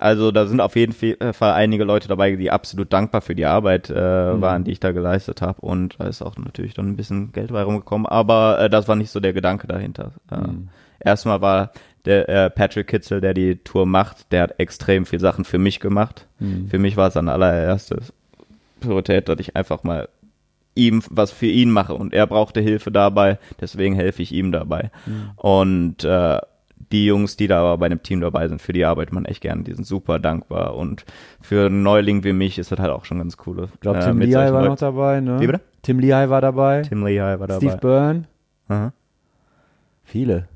Also da sind auf jeden Fall einige Leute dabei, die absolut dankbar für die Arbeit äh, Mhm. waren, die ich da geleistet habe. Und da ist auch natürlich dann ein bisschen Geld bei rumgekommen. Aber äh, das war nicht so der Gedanke dahinter. Äh, Mhm. Erstmal war der äh, Patrick Kitzel, der die Tour macht, der hat extrem viel Sachen für mich gemacht. Mhm. Für mich war es an allererstes Priorität, dass ich einfach mal ihm was für ihn mache und er brauchte Hilfe dabei, deswegen helfe ich ihm dabei. Mhm. Und äh, die Jungs, die da aber bei dem Team dabei sind, für die arbeitet man echt gern, die sind super dankbar und für einen Neuling wie mich ist das halt auch schon ganz cool. Ich glaube, Tim Lehigh war noch dabei, ne? Wie bitte? Tim Lehigh war dabei. Tim Lehigh war dabei. Steve Byrne. Aha. Viele.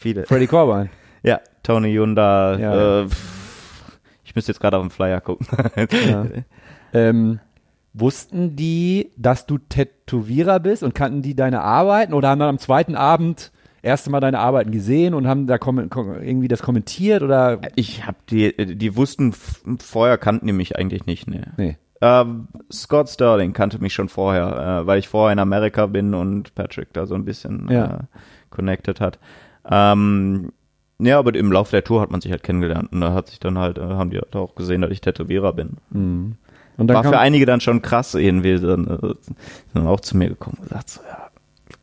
Viele. Freddie Corbijn. *laughs* Ja, Tony Yunda. Ja. Äh, ich müsste jetzt gerade auf den Flyer gucken. Ja. ähm, wussten die, dass du Tätowierer bist und kannten die deine Arbeiten oder haben dann am zweiten Abend erste Mal deine Arbeiten gesehen und haben da irgendwie das kommentiert oder Ich hab die, die wussten vorher kannten die mich eigentlich nicht, ne. nee. Ähm, Scott Sterling kannte mich schon vorher, äh, weil ich vorher in Amerika bin und Patrick da so ein bisschen Ja. äh, connected hat. Ähm, ja, aber im Laufe der Tour hat man sich halt kennengelernt und da hat sich dann halt, äh, haben die halt auch gesehen, dass ich Tätowierer bin. Mhm. Und dann War für einige dann schon krass, irgendwie dann, äh, sind dann auch zu mir gekommen und gesagt so, ja,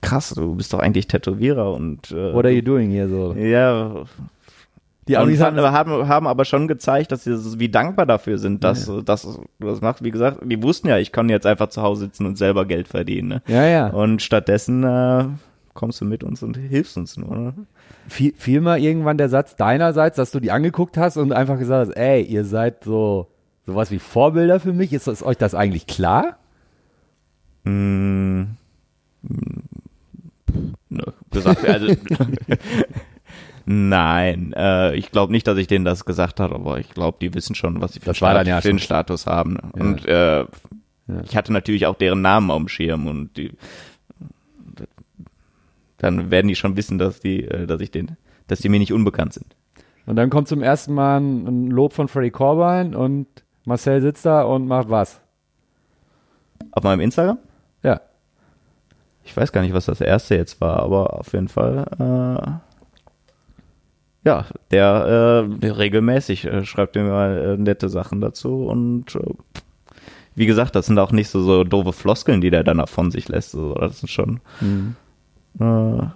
krass, du bist doch eigentlich Tätowierer und äh, what are you doing here so? ja, Die Amis haben, haben, haben aber schon gezeigt, dass sie so wie dankbar dafür sind, dass, dass du das machst. Wie gesagt, die wussten ja, ich kann jetzt einfach zu Hause sitzen und selber Geld verdienen. Ne? ja, ja. Und stattdessen äh, kommst du mit uns und hilfst uns nur. Ne? Fiel, fiel mal irgendwann der Satz deinerseits, dass du die angeguckt hast und einfach gesagt hast, ey, ihr seid so sowas wie Vorbilder für mich. Ist, ist euch das eigentlich klar? Mm, ne, gesagt, also *laughs* Nein, äh, ich glaube nicht, dass ich denen das gesagt habe, aber ich glaube, die wissen schon, was sie für, dann ja für einen Status haben. Ja. Und äh, ich hatte natürlich auch deren Namen auf dem Schirm und die, dann werden die schon wissen, dass die, äh, dass ich den, dass die mir nicht unbekannt sind. Und dann kommt zum ersten Mal ein, Lob von Freddy Corbijn und Marcel sitzt da und macht was? Auf meinem Instagram? Ja. Ich weiß gar nicht, was das erste jetzt war, aber auf jeden Fall, äh, ja, der, äh, der regelmäßig äh, schreibt mir mal äh, nette Sachen dazu und äh, wie gesagt, das sind auch nicht so, so doofe Floskeln, die der dann auch von sich lässt. So, das sind schon äh,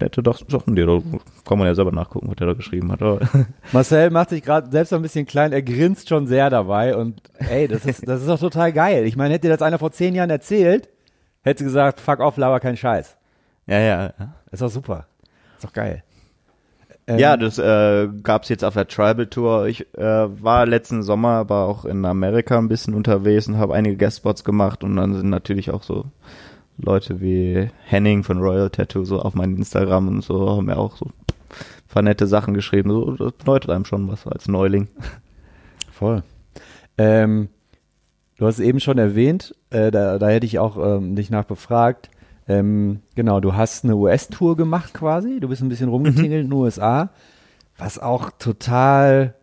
nette doch, Sachen, die da kann man ja selber nachgucken, was der da geschrieben hat. *laughs* Marcel macht sich gerade selbst ein bisschen klein, er grinst schon sehr dabei und ey, das ist, das ist doch total geil. Ich meine, hätte dir das einer vor zehn Jahren erzählt, hätte sie gesagt, fuck off, laber kein Scheiß. ja, ja, ist doch super. ist doch geil. Ähm, Ja, das äh, gab es jetzt auf der Tribal Tour. Ich äh, war letzten Sommer aber auch in Amerika ein bisschen unterwegs und habe einige Guestspots gemacht und dann sind natürlich auch so Leute wie Henning von Royal Tattoo so auf meinem Instagram und so haben mir auch so paar nette Sachen geschrieben. So, das bedeutet einem schon was als Neuling. *laughs* Voll. Ähm, du hast es eben schon erwähnt, äh, da, da hätte ich auch ähm, dich nach befragt. Ähm, genau, du hast eine US-Tour gemacht quasi. Du bist ein bisschen rumgetingelt in den USA, was auch total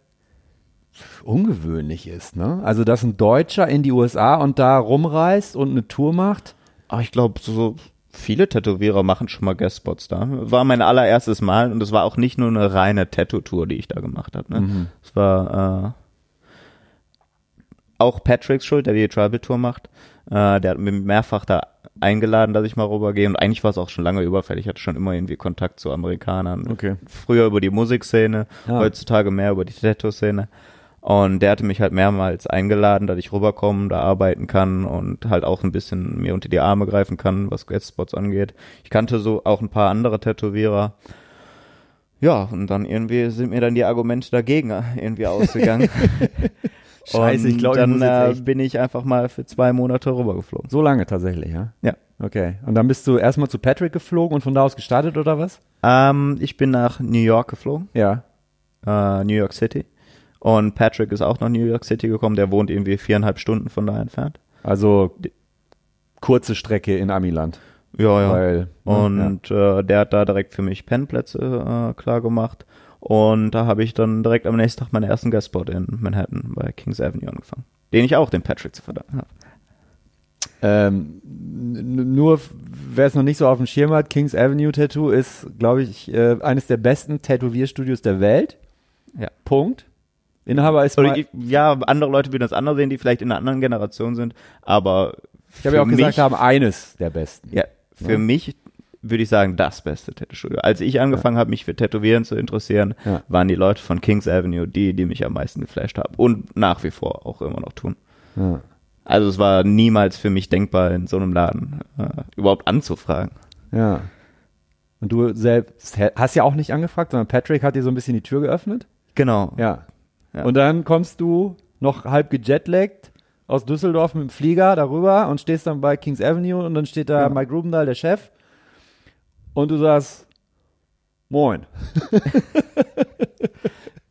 ungewöhnlich ist. Ne? Also, dass ein Deutscher in die USA und da rumreist und eine Tour macht. Aber ich glaube, so viele Tätowierer machen schon mal Guestspots da. War mein allererstes Mal und es war auch nicht nur eine reine Tattoo-Tour, die ich da gemacht habe. Ne? Es war äh, auch Patricks Schuld, der die Tribal Tour macht. Äh, der hat mich mehrfach da eingeladen, dass ich mal rübergehe. Und eigentlich war es auch schon lange überfällig. Ich hatte schon immer irgendwie Kontakt zu Amerikanern. Okay. Früher über die Musikszene, Ja. heutzutage mehr über die Tattoo-Szene. Und der hatte mich halt mehrmals eingeladen, dass ich rüberkommen, da arbeiten kann und halt auch ein bisschen mir unter die Arme greifen kann, was Guestspots angeht. Ich kannte so auch ein paar andere Tätowierer. Ja, und dann irgendwie sind mir dann die Argumente dagegen irgendwie *laughs* ausgegangen. Scheiße, ich glaube, ich dann jetzt äh, bin ich einfach mal für zwei Monate rübergeflogen. So lange tatsächlich, ja? Ja. Okay. Und dann bist du erstmal zu Patrick geflogen und von da aus gestartet oder was? Ähm, ich bin nach New York geflogen, Ja. äh, New York City. Und Patrick ist auch nach New York City gekommen. Der wohnt irgendwie viereinhalb Stunden von da entfernt. Also kurze Strecke in Amiland. Ja, ja. Weil, ne, Und äh, der hat da direkt für mich Pennplätze äh, klar gemacht. Und da habe ich dann direkt am nächsten Tag meinen ersten Guestspot in Manhattan bei Kings Avenue angefangen. Den ich auch dem Patrick zu verdanken habe. Ähm, nur, wer es noch nicht so auf dem Schirm hat, Kings Avenue Tattoo ist, glaube ich, äh, eines der besten Tätowierstudios der Welt. Ja. Punkt. Inhaber ist mal, ich, ja, andere Leute würden das anders sehen, die vielleicht in einer anderen Generation sind. Aber ich habe ja auch für gesagt mich- haben, eines der besten. Ja, für Ja. mich würde ich sagen, das beste Tattoo-Studio. Als ich angefangen habe, mich für Tätowieren zu interessieren, Ja. waren die Leute von Kings Avenue die, die mich am meisten geflasht haben. Und nach wie vor auch immer noch tun. Ja. Also es war niemals für mich denkbar, in so einem Laden äh, überhaupt anzufragen. ja. Und du selbst hast ja auch nicht angefragt, sondern Patrick hat dir so ein bisschen die Tür geöffnet. Genau. Ja. Ja. Und dann kommst du noch halb gejetlaggt aus Düsseldorf mit dem Flieger darüber und stehst dann bei Kings Avenue und dann steht da Ja. Mike Rubendahl, der Chef. Und du sagst, moin. *laughs*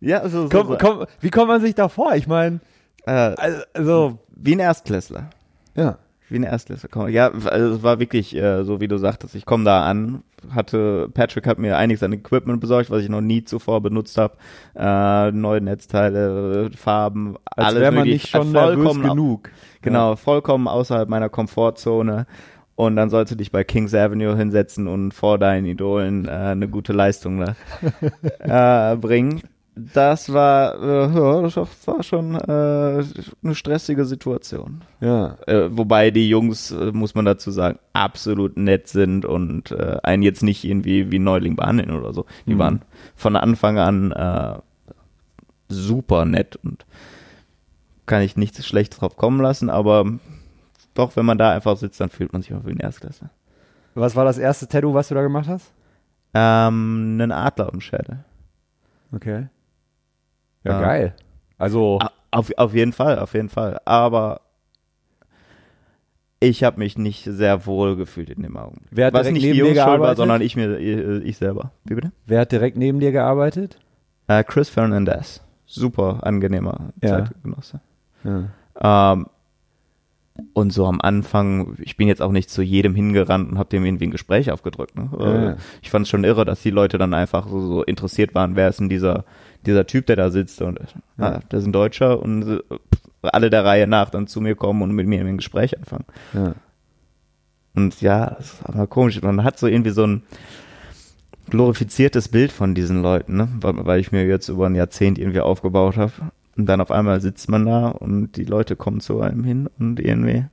Ja, also so, Komm, so, komm, wie kommt man sich da vor? Ich meine, Äh, also, also, wie ein Erstklässler. ja. Wie ein Erstklässler. Komm, Ja, also es war wirklich äh, so, wie du sagtest. Ich komme da an, hatte Patrick hat mir einiges an Equipment besorgt, was ich noch nie zuvor benutzt habe. Äh, neue Netzteile, Farben, Als alles man wirklich nicht schon vollkommen genug. Genau, vollkommen außerhalb meiner Komfortzone. Und dann sollst du dich bei Kings Avenue hinsetzen und vor deinen Idolen äh, eine gute Leistung *laughs* äh, bringen. Das war, äh, ja, das war schon äh, eine stressige Situation. Ja. Äh, wobei die Jungs, äh, muss man dazu sagen, absolut nett sind und äh, einen jetzt nicht irgendwie wie Neuling behandeln oder so. Die Mhm. waren von Anfang an äh, super nett und kann ich nichts Schlechtes drauf kommen lassen, aber doch, wenn man da einfach sitzt, dann fühlt man sich auch wie ein Erstklässler. Was war das erste Tattoo, was du da gemacht hast? Ähm, einen Adler im Schädel. Okay. Ja, Ja. geil. Also, Auf, auf jeden Fall, auf jeden Fall. Aber ich habe mich nicht sehr wohl gefühlt in dem Augenblick. Wer hat Was direkt nicht neben die dir Jungs schuld war, sondern ich mir, ich, ich selber. Wie bitte? wer hat direkt neben dir gearbeitet? Äh, Chris Fernandez. Super angenehmer Ja. Zeitgenosse. Ja. Ähm, und so am Anfang, ich bin jetzt auch nicht zu jedem hingerannt und habe dem irgendwie ein Gespräch aufgedrückt. Ne? Ja, Äh, ja. Ich fand es schon irre, dass die Leute dann einfach so, so interessiert waren, wer ist denn dieser, dieser Typ, der da sitzt und ah, das ist ein Deutscher und alle der Reihe nach dann zu mir kommen und mit mir ein Gespräch anfangen. Ja. Und ja, das ist aber komisch. Man hat so irgendwie so ein glorifiziertes Bild von diesen Leuten, ne? weil ich mir jetzt über ein Jahrzehnt irgendwie aufgebaut habe. Und dann auf einmal sitzt man da und die Leute kommen zu einem hin und irgendwie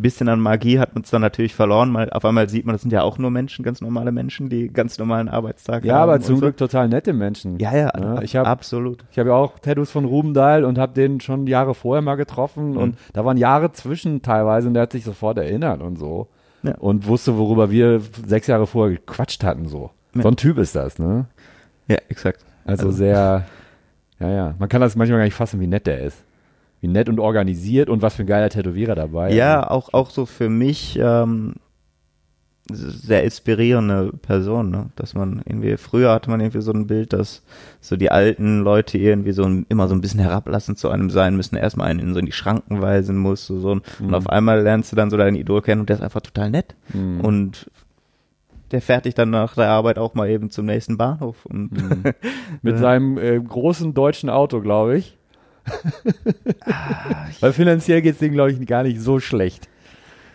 ein bisschen an Magie hat man es dann natürlich verloren. Mal, auf einmal sieht man, das sind ja auch nur Menschen, ganz normale Menschen, die ganz normalen Arbeitstag ja, haben. aber und zum so. Glück total nette Menschen. Ja, ja, Ja, ich habe absolut. ich hab ja auch Tattoos von Ruben Dahl und habe den schon Jahre vorher mal getroffen Mhm. und da waren Jahre zwischen teilweise und der hat sich sofort erinnert und so. Ja. Und wusste, worüber wir sechs Jahre vorher gequatscht hatten, so. Ja. So ein Typ ist das, ne? Ja, exakt. Also, Also- sehr, ja, ja. Man kann das manchmal gar nicht fassen, wie nett der ist. Wie nett und organisiert und was für ein geiler Tätowierer dabei. Ja, auch, auch so für mich ähm, sehr inspirierende Person, ne? Dass man irgendwie, früher hatte man irgendwie so ein Bild, dass so die alten Leute irgendwie so ein, immer so ein bisschen herablassend zu einem sein müssen, erstmal einen in so in die Schranken weisen muss, so, so und Mhm. auf einmal lernst du dann so dein Idol kennen und der ist einfach total nett. Mhm. Und der fährt dich dann nach der Arbeit auch mal eben zum nächsten Bahnhof und Mhm. *laughs* Mit seinem äh, großen deutschen Auto, glaube ich. Weil finanziell geht's dem, glaube ich, gar nicht so schlecht.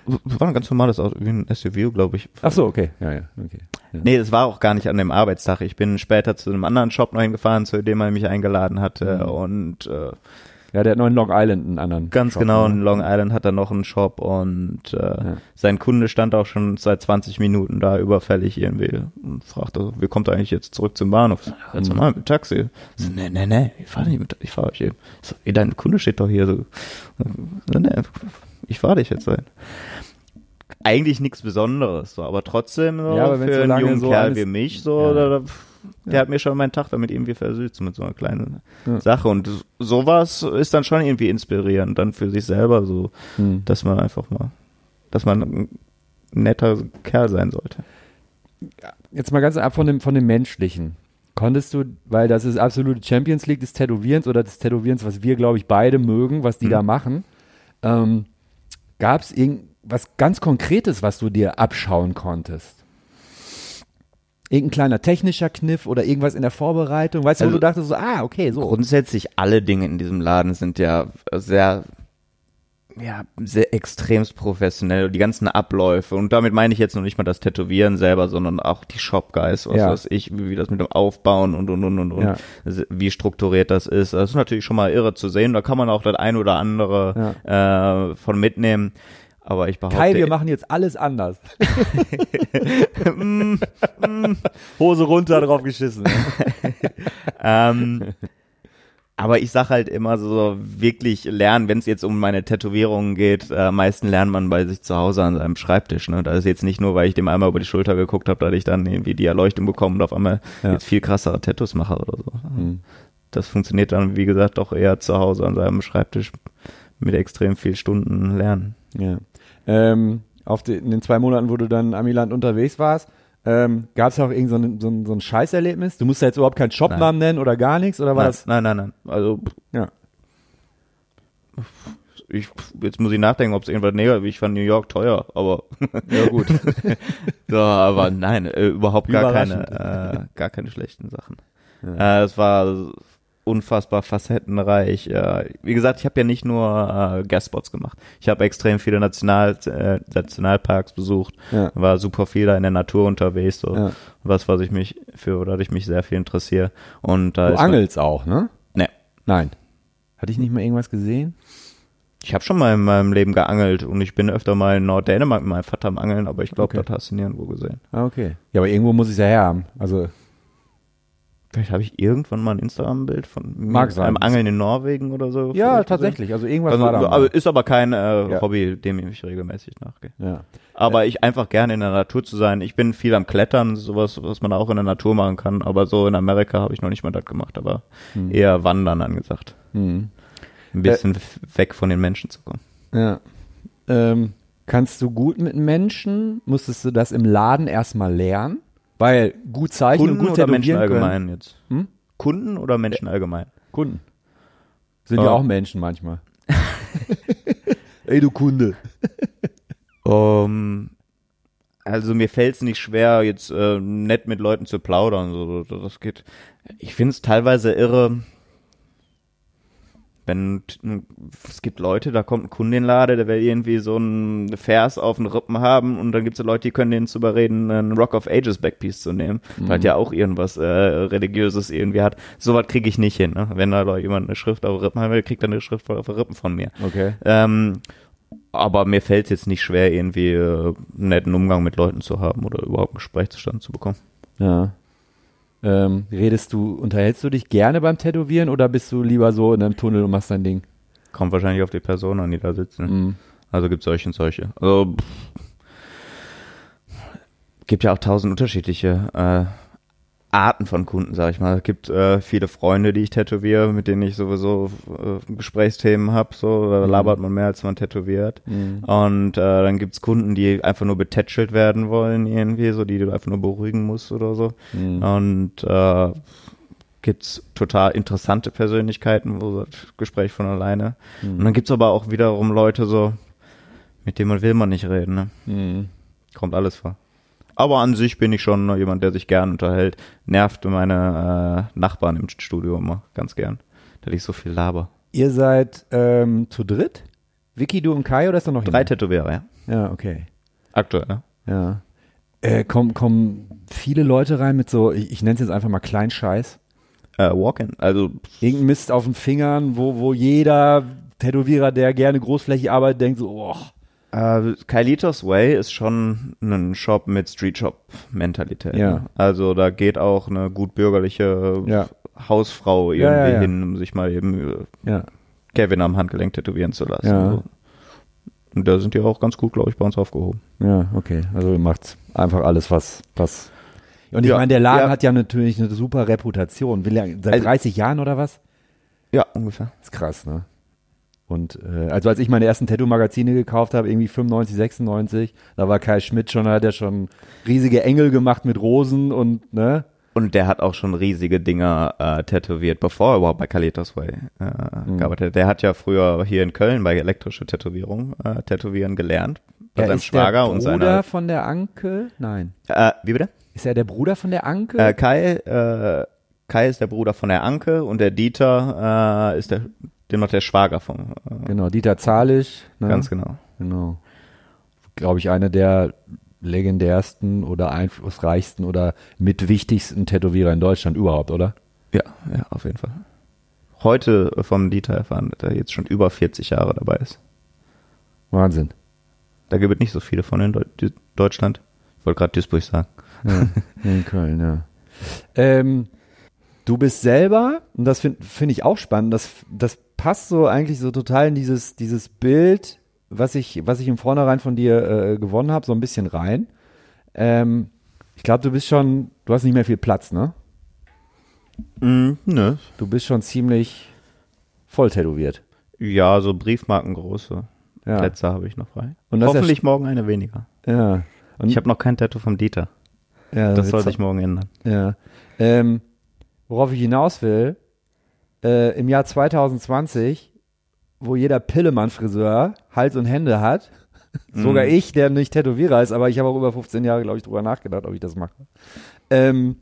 war ein ganz normales Auto, wie ein SUV, glaube ich. Ach so, okay. Ja, ja, okay. Ja. Nee, das war auch gar nicht an dem Arbeitstag. Ich bin später zu einem anderen Shop noch hingefahren, zu dem er mich eingeladen hatte. Mhm. Und äh, Ja, der hat noch in Long Island einen anderen. ganz Shop, genau, in Long Island hat er noch einen Shop und äh, Ja. sein Kunde stand auch schon seit 20 Minuten da überfällig irgendwie und fragte, wie kommt er eigentlich jetzt zurück zum Bahnhof? Ganz Mhm. normal, mit Taxi. So, nee, nee, nee, ich fahre nicht mit, ich fahre euch hier. Ich So, ey, dein Kunde steht doch hier. So, nee, nee, ich fahre dich jetzt ein. Eigentlich nichts Besonderes, so, aber trotzdem so, Ja, aber für so einen jungen so Kerl wie mich so, Ja. da, da, der hat mir schon meinen Tag damit irgendwie versüßt, mit so einer kleinen Ja. Sache. Und sowas ist dann schon irgendwie inspirierend, dann für sich selber so, Hm. dass man einfach mal, dass man ein netter Kerl sein sollte. Jetzt mal ganz ab von dem, von dem Menschlichen. Konntest du, weil das ist absolute Champions League des Tätowierens oder des Tätowierens, was wir, glaube ich, beide mögen, was die Mhm. da machen, ähm, gab es irgendwas ganz Konkretes, was du dir abschauen konntest? Irgendein kleiner technischer Kniff oder irgendwas in der Vorbereitung? Weißt du, wo Also- du dachtest so, ah, okay, so. Grundsätzlich alle Dinge in diesem Laden sind ja sehr, ja, sehr extremst professionell. Die ganzen Abläufe. Und damit meine ich jetzt noch nicht mal das Tätowieren selber, sondern auch die Shop-Guys, was Ja. weiß ich, wie, wie das mit dem Aufbauen und, und, und, und, und Ja. wie strukturiert das ist. Das ist natürlich schon mal irre zu sehen. Da kann man auch das ein oder andere äh, von mitnehmen. Aber ich behaupte, Kai, wir machen jetzt alles anders. *laughs* Mm, Hose runter, drauf geschissen. *laughs* ähm, aber ich sag halt immer so, wirklich lernen, wenn es jetzt um meine Tätowierungen geht, äh, am meisten lernt man bei sich zu Hause an seinem Schreibtisch. Ne? Das ist jetzt nicht nur, weil ich dem einmal über die Schulter geguckt habe, dass ich dann irgendwie die Erleuchtung bekomme und auf einmal Ja. jetzt viel krassere Tattoos mache oder so. Hm. Das funktioniert dann, wie gesagt, doch eher zu Hause an seinem Schreibtisch mit extrem viel Stunden lernen. Ja. Ähm, auf die, in den zwei Monaten, wo du dann in Amiland unterwegs warst, ähm, gab es auch irgend so ein, so, ein, so ein Scheißerlebnis? Du musst ja jetzt überhaupt keinen Shopnamen nennen oder gar nichts, oder war nein, das? nein, nein, nein. Also Ja. ich, jetzt muss ich nachdenken, ob es irgendwas negativ Ich fand New York teuer, aber Ja, gut. *laughs* so, aber nein, äh, überhaupt gar keine, äh, gar keine schlechten Sachen. Ja. Äh, es war unfassbar facettenreich. Äh, wie gesagt, ich habe ja nicht nur äh, Guestspots gemacht. Ich habe extrem viele National, äh, Nationalparks besucht, Ja. war super viel da in der Natur unterwegs, so Ja. was, was ich mich für, oder ich mich sehr viel interessiere. Und da Du man- angelst auch, ne? Nee. Nein. Hatte ich nicht mal irgendwas gesehen? Ich habe schon mal in meinem Leben geangelt und ich bin öfter mal in Norddänemark mit meinem Vater am Angeln, aber ich glaube, Okay. das hast du nirgendwo gesehen. Ah, okay. Ja, aber irgendwo muss ich es ja herhaben. Also, Vielleicht habe ich irgendwann mal ein Instagram-Bild von mir Mag sein. einem Angeln in Norwegen oder so. Ja, gesehen. tatsächlich. Also irgendwas Also, war da. aber ist aber kein äh, Ja. Hobby, dem ich regelmäßig nachgehe. ja. Aber ich einfach gerne in der Natur zu sein. Ich bin viel am Klettern, sowas, was man auch in der Natur machen kann. Aber so in Amerika habe ich noch nicht mal das gemacht, aber eher Wandern angesagt. Hm. Ein bisschen f- weg von den Menschen zu kommen. Ja. Ähm, kannst du gut mit Menschen? Musstest du das im Laden erstmal lernen? Weil gut zeichnen Kunden und gut oder Menschen allgemein jetzt? Hm? Kunden oder Menschen allgemein? Kunden. Sind ja Oh. auch Menschen manchmal. *laughs* Ey, du Kunde. Um, also mir fällt es nicht schwer, jetzt äh, nett mit Leuten zu plaudern. So, so, das geht. Ich finde es teilweise irre, wenn es gibt Leute, da kommt ein Kunde in den Laden, der will irgendwie so einen Vers auf den Rippen haben und dann gibt es Leute, die können den zu überreden, einen Rock of Ages Backpiece zu nehmen, weil ja auch irgendwas äh, religiöses irgendwie hat. Sowas kriege ich nicht hin. Ne? Wenn da jemand eine Schrift auf den Rippen haben will, kriegt er eine Schrift auf den Rippen von mir. Okay. Ähm, aber mir fällt es jetzt nicht schwer, irgendwie äh, einen netten Umgang mit Leuten zu haben oder überhaupt ein Gespräch zustande zu bekommen. Ja. Ähm, redest du, unterhältst du dich gerne beim Tätowieren oder bist du lieber so in einem Tunnel und machst dein Ding? Kommt wahrscheinlich auf die Person an, die da sitzen. Mhm. Also gibt solche und solche. Also pff, gibt ja auch tausend unterschiedliche äh, Arten von Kunden, sag ich mal. Es gibt äh, viele Freunde, die ich tätowiere, mit denen ich sowieso äh, Gesprächsthemen habe. So, da labert man mehr, als man tätowiert. Mhm. Und äh, dann gibt's Kunden, die einfach nur betätschelt werden wollen, irgendwie, so die du einfach nur beruhigen musst oder so. Mhm. Und äh, gibt's total interessante Persönlichkeiten, wo das Gespräch von alleine. Mhm. Und dann gibt's aber auch wiederum Leute so, mit denen man will man nicht reden, ne? Mhm. Kommt alles vor. Aber an sich bin ich schon jemand, der sich gern unterhält. Nervt meine äh, Nachbarn im Studio immer ganz gern, dass ich so viel laber. Ihr seid ähm, zu dritt? Vicky, du und Kai oder ist da noch Drei jemand? Tätowierer, ja. Ja, okay. Aktuell, ne? Ja. Äh, kommen, kommen viele Leute rein mit so, ich, ich nenne es jetzt einfach mal kleinen Scheiß. Äh, Walk-in, also Irgendein Mist auf den Fingern, wo, wo jeder Tätowierer, der gerne großflächig arbeitet, denkt so, oh, Äh, Kailitos Way ist schon ein Shop mit Street Shop Mentalität. Ja. Ne? Also da geht auch eine gut bürgerliche Ja. Hausfrau irgendwie Ja, ja, ja. hin, um sich mal eben äh, ja. Kevin am Handgelenk tätowieren zu lassen. Ja. So. Und da sind die auch ganz gut, glaube ich, bei uns aufgehoben. Ja, okay. Also ihr macht einfach alles, was, was. Und ich Ja, meine, der Laden ja. hat ja natürlich eine super Reputation. Will er seit Also- 30 Jahren oder was? Ja, ungefähr. ist krass, ne? Und äh, also als ich meine ersten Tattoo-Magazine gekauft habe, irgendwie 95, 96, da war Kai Schmidt schon, da hat er schon riesige Engel gemacht mit Rosen und ne? Und der hat auch schon riesige Dinger äh, tätowiert, bevor er überhaupt bei Kalitos Way äh, Mhm. gearbeitet hat. Der hat ja früher hier in Köln bei elektrische Tätowierung äh, tätowieren gelernt. Bei Er seinem ist Schwager der und Bruder seiner. von der Anke? Nein. Äh, wie bitte? Ist er der Bruder von der Anke? Äh, Kai, äh, Kai ist der Bruder von der Anke und der Dieter äh, ist der, dem noch der Schwager von. Äh, genau, Dieter Zahlig. Ne? Ganz genau. Genau. Glaube ich, einer der legendärsten oder einflussreichsten oder mitwichtigsten Tätowierer in Deutschland überhaupt, oder? Ja, ja, auf jeden Fall. Heute vom Dieter erfahren, dass er jetzt schon über 40 Jahre dabei ist. Wahnsinn. Da gibt es nicht so viele von in Deutschland. Ich wollte gerade Duisburg sagen. Ja, in Köln, ja. *laughs* Ähm, du bist selber, und das finde find ich auch spannend, das, das passt so eigentlich so total in dieses, dieses Bild, was ich, was ich im Vornherein von dir äh, gewonnen habe, so ein bisschen rein. Ähm, ich glaube, du bist schon, du hast nicht mehr viel Platz, ne? Mm, nö. Du bist schon ziemlich voll tätowiert. Ja, so Briefmarkengroße Ja. Plätze habe ich noch frei. Und das Hoffentlich morgen eine weniger. Ja. Und, Ich habe noch kein Tattoo vom Dieter. ja, Das soll sich morgen ändern. Ja. Ähm, worauf ich hinaus will, äh, im Jahr 2020, wo jeder Pillemann-Friseur Hals und Hände hat, sogar Mhm. ich, der nicht Tätowierer ist, aber ich habe auch über 15 Jahre, glaube ich, drüber nachgedacht, ob ich das mache. Ähm,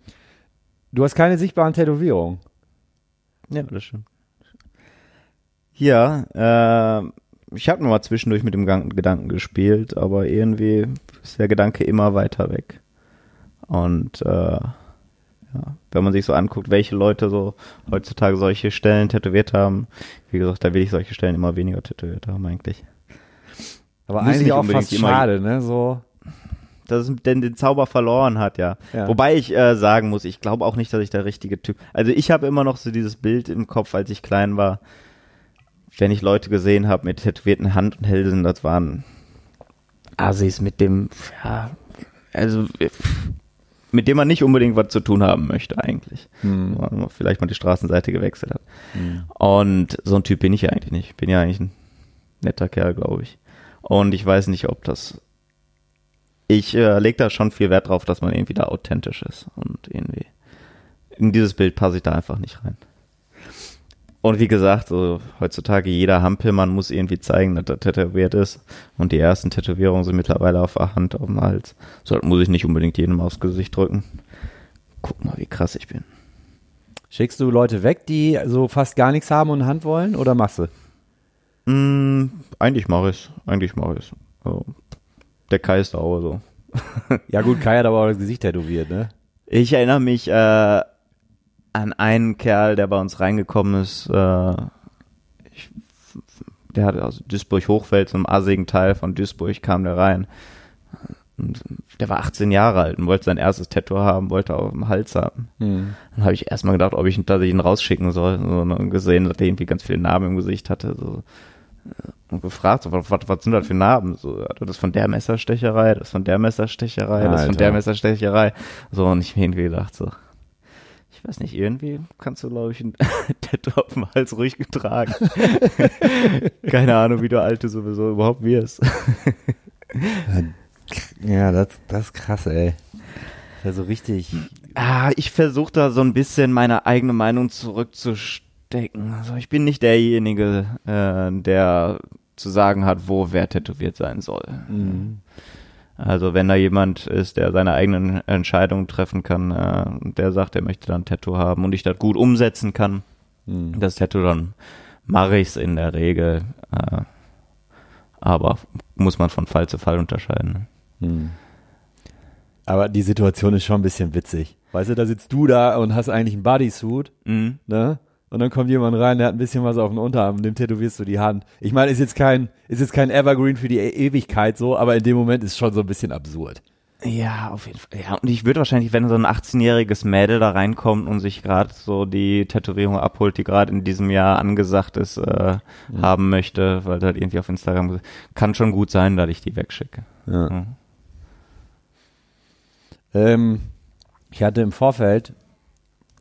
du hast keine sichtbaren Tätowierungen. Ja, das stimmt. Ja, äh, ich habe nur mal zwischendurch mit dem Gedanken gespielt, aber irgendwie ist der Gedanke immer weiter weg. Und äh, ja, wenn man sich so anguckt, welche Leute so heutzutage solche Stellen tätowiert haben, wie gesagt, da will ich solche Stellen immer weniger tätowiert haben eigentlich. Aber Muss eigentlich auch fast schade, ne? So, dass es denn den Zauber verloren hat, ja. Ja. Wobei ich äh, sagen muss, ich glaube auch nicht, dass ich der richtige Typ. Also ich habe immer noch so dieses Bild im Kopf, als ich klein war, wenn ich Leute gesehen habe mit tätowierten Hand und Hälsen, das waren Assis mit dem, ja, also äh, mit dem man nicht unbedingt was zu tun haben möchte eigentlich. Hm. Man vielleicht mal die Straßenseite gewechselt hat. Und so ein Typ bin ich ja eigentlich nicht. Ich bin ja eigentlich ein netter Kerl, glaube ich. Und ich weiß nicht, ob das. Ich äh, lege da schon viel Wert drauf, dass man irgendwie da authentisch ist. Und irgendwie. In dieses Bild passe ich da einfach nicht rein. Und wie gesagt, so heutzutage jeder Hampelmann muss irgendwie zeigen, dass er tätowiert ist. Und die ersten Tätowierungen sind mittlerweile auf der Hand, auf dem Hals. So muss ich nicht unbedingt jedem aufs Gesicht drücken. Guck mal, wie krass ich bin. Schickst du Leute weg, die so fast gar nichts haben und Hand wollen oder machst du? Mm, eigentlich mache ich Eigentlich mache ich also, Der Kai ist da auch so. *laughs* Ja gut, Kai hat aber auch das Gesicht tätowiert, ne? Ich erinnere mich äh, an einen Kerl, der bei uns reingekommen ist. Äh, ich, der hat aus Duisburg-Hochfeld, so einem assigen Teil von Duisburg, kam der rein. Und der war 18 Jahre alt und wollte sein erstes Tattoo haben, wollte auf dem Hals haben. Hm. Dann habe ich erstmal gedacht, ob ich, ihn rausschicken soll. So, und gesehen, dass er irgendwie ganz viele Narben im Gesicht hatte. So. Und gefragt, so, was, was, sind das für Narben? So, das ist von der Messerstecherei, das ist von der Messerstecherei, das ist von der Messerstecherei. So, und ich mir irgendwie gedacht, so, ich weiß nicht, irgendwie kannst du, glaube ich, ein Tattoo auf dem Hals ruhig getragen. Keine Ahnung, wie du Alte sowieso überhaupt wirst. Ja, das, das ist krass, ey. Das ist ja so richtig. Ah, ich versuche da so ein bisschen meine eigene Meinung zurückzustecken. Also ich bin nicht derjenige, äh, der zu sagen hat, wo wer tätowiert sein soll. Mhm. Also wenn da jemand ist, der seine eigenen Entscheidungen treffen kann äh, der sagt, er möchte dann ein Tattoo haben und ich das gut umsetzen kann, Mhm. das Tattoo, dann mache ich es in der Regel. Äh, aber muss man von Fall zu Fall unterscheiden. Mhm. Aber die Situation ist schon ein bisschen witzig. Weißt du, da sitzt du da und hast eigentlich einen Bodysuit, Mhm. ne? Und dann kommt jemand rein, der hat ein bisschen was auf dem Unterarm, dem tätowierst du die Hand. Ich meine, ist jetzt kein, ist jetzt kein Evergreen für die E- Ewigkeit so, aber in dem Moment ist es schon so ein bisschen absurd. Ja, auf jeden Fall. Ja, und ich würde wahrscheinlich, wenn so ein 18-jähriges Mädel da reinkommt und sich gerade so die Tätowierung abholt, die gerade in diesem Jahr angesagt ist, äh, haben möchte, weil das irgendwie auf Instagram kann schon gut sein, dass ich die wegschicke. Ja. Mhm. Ähm, ich hatte im Vorfeld,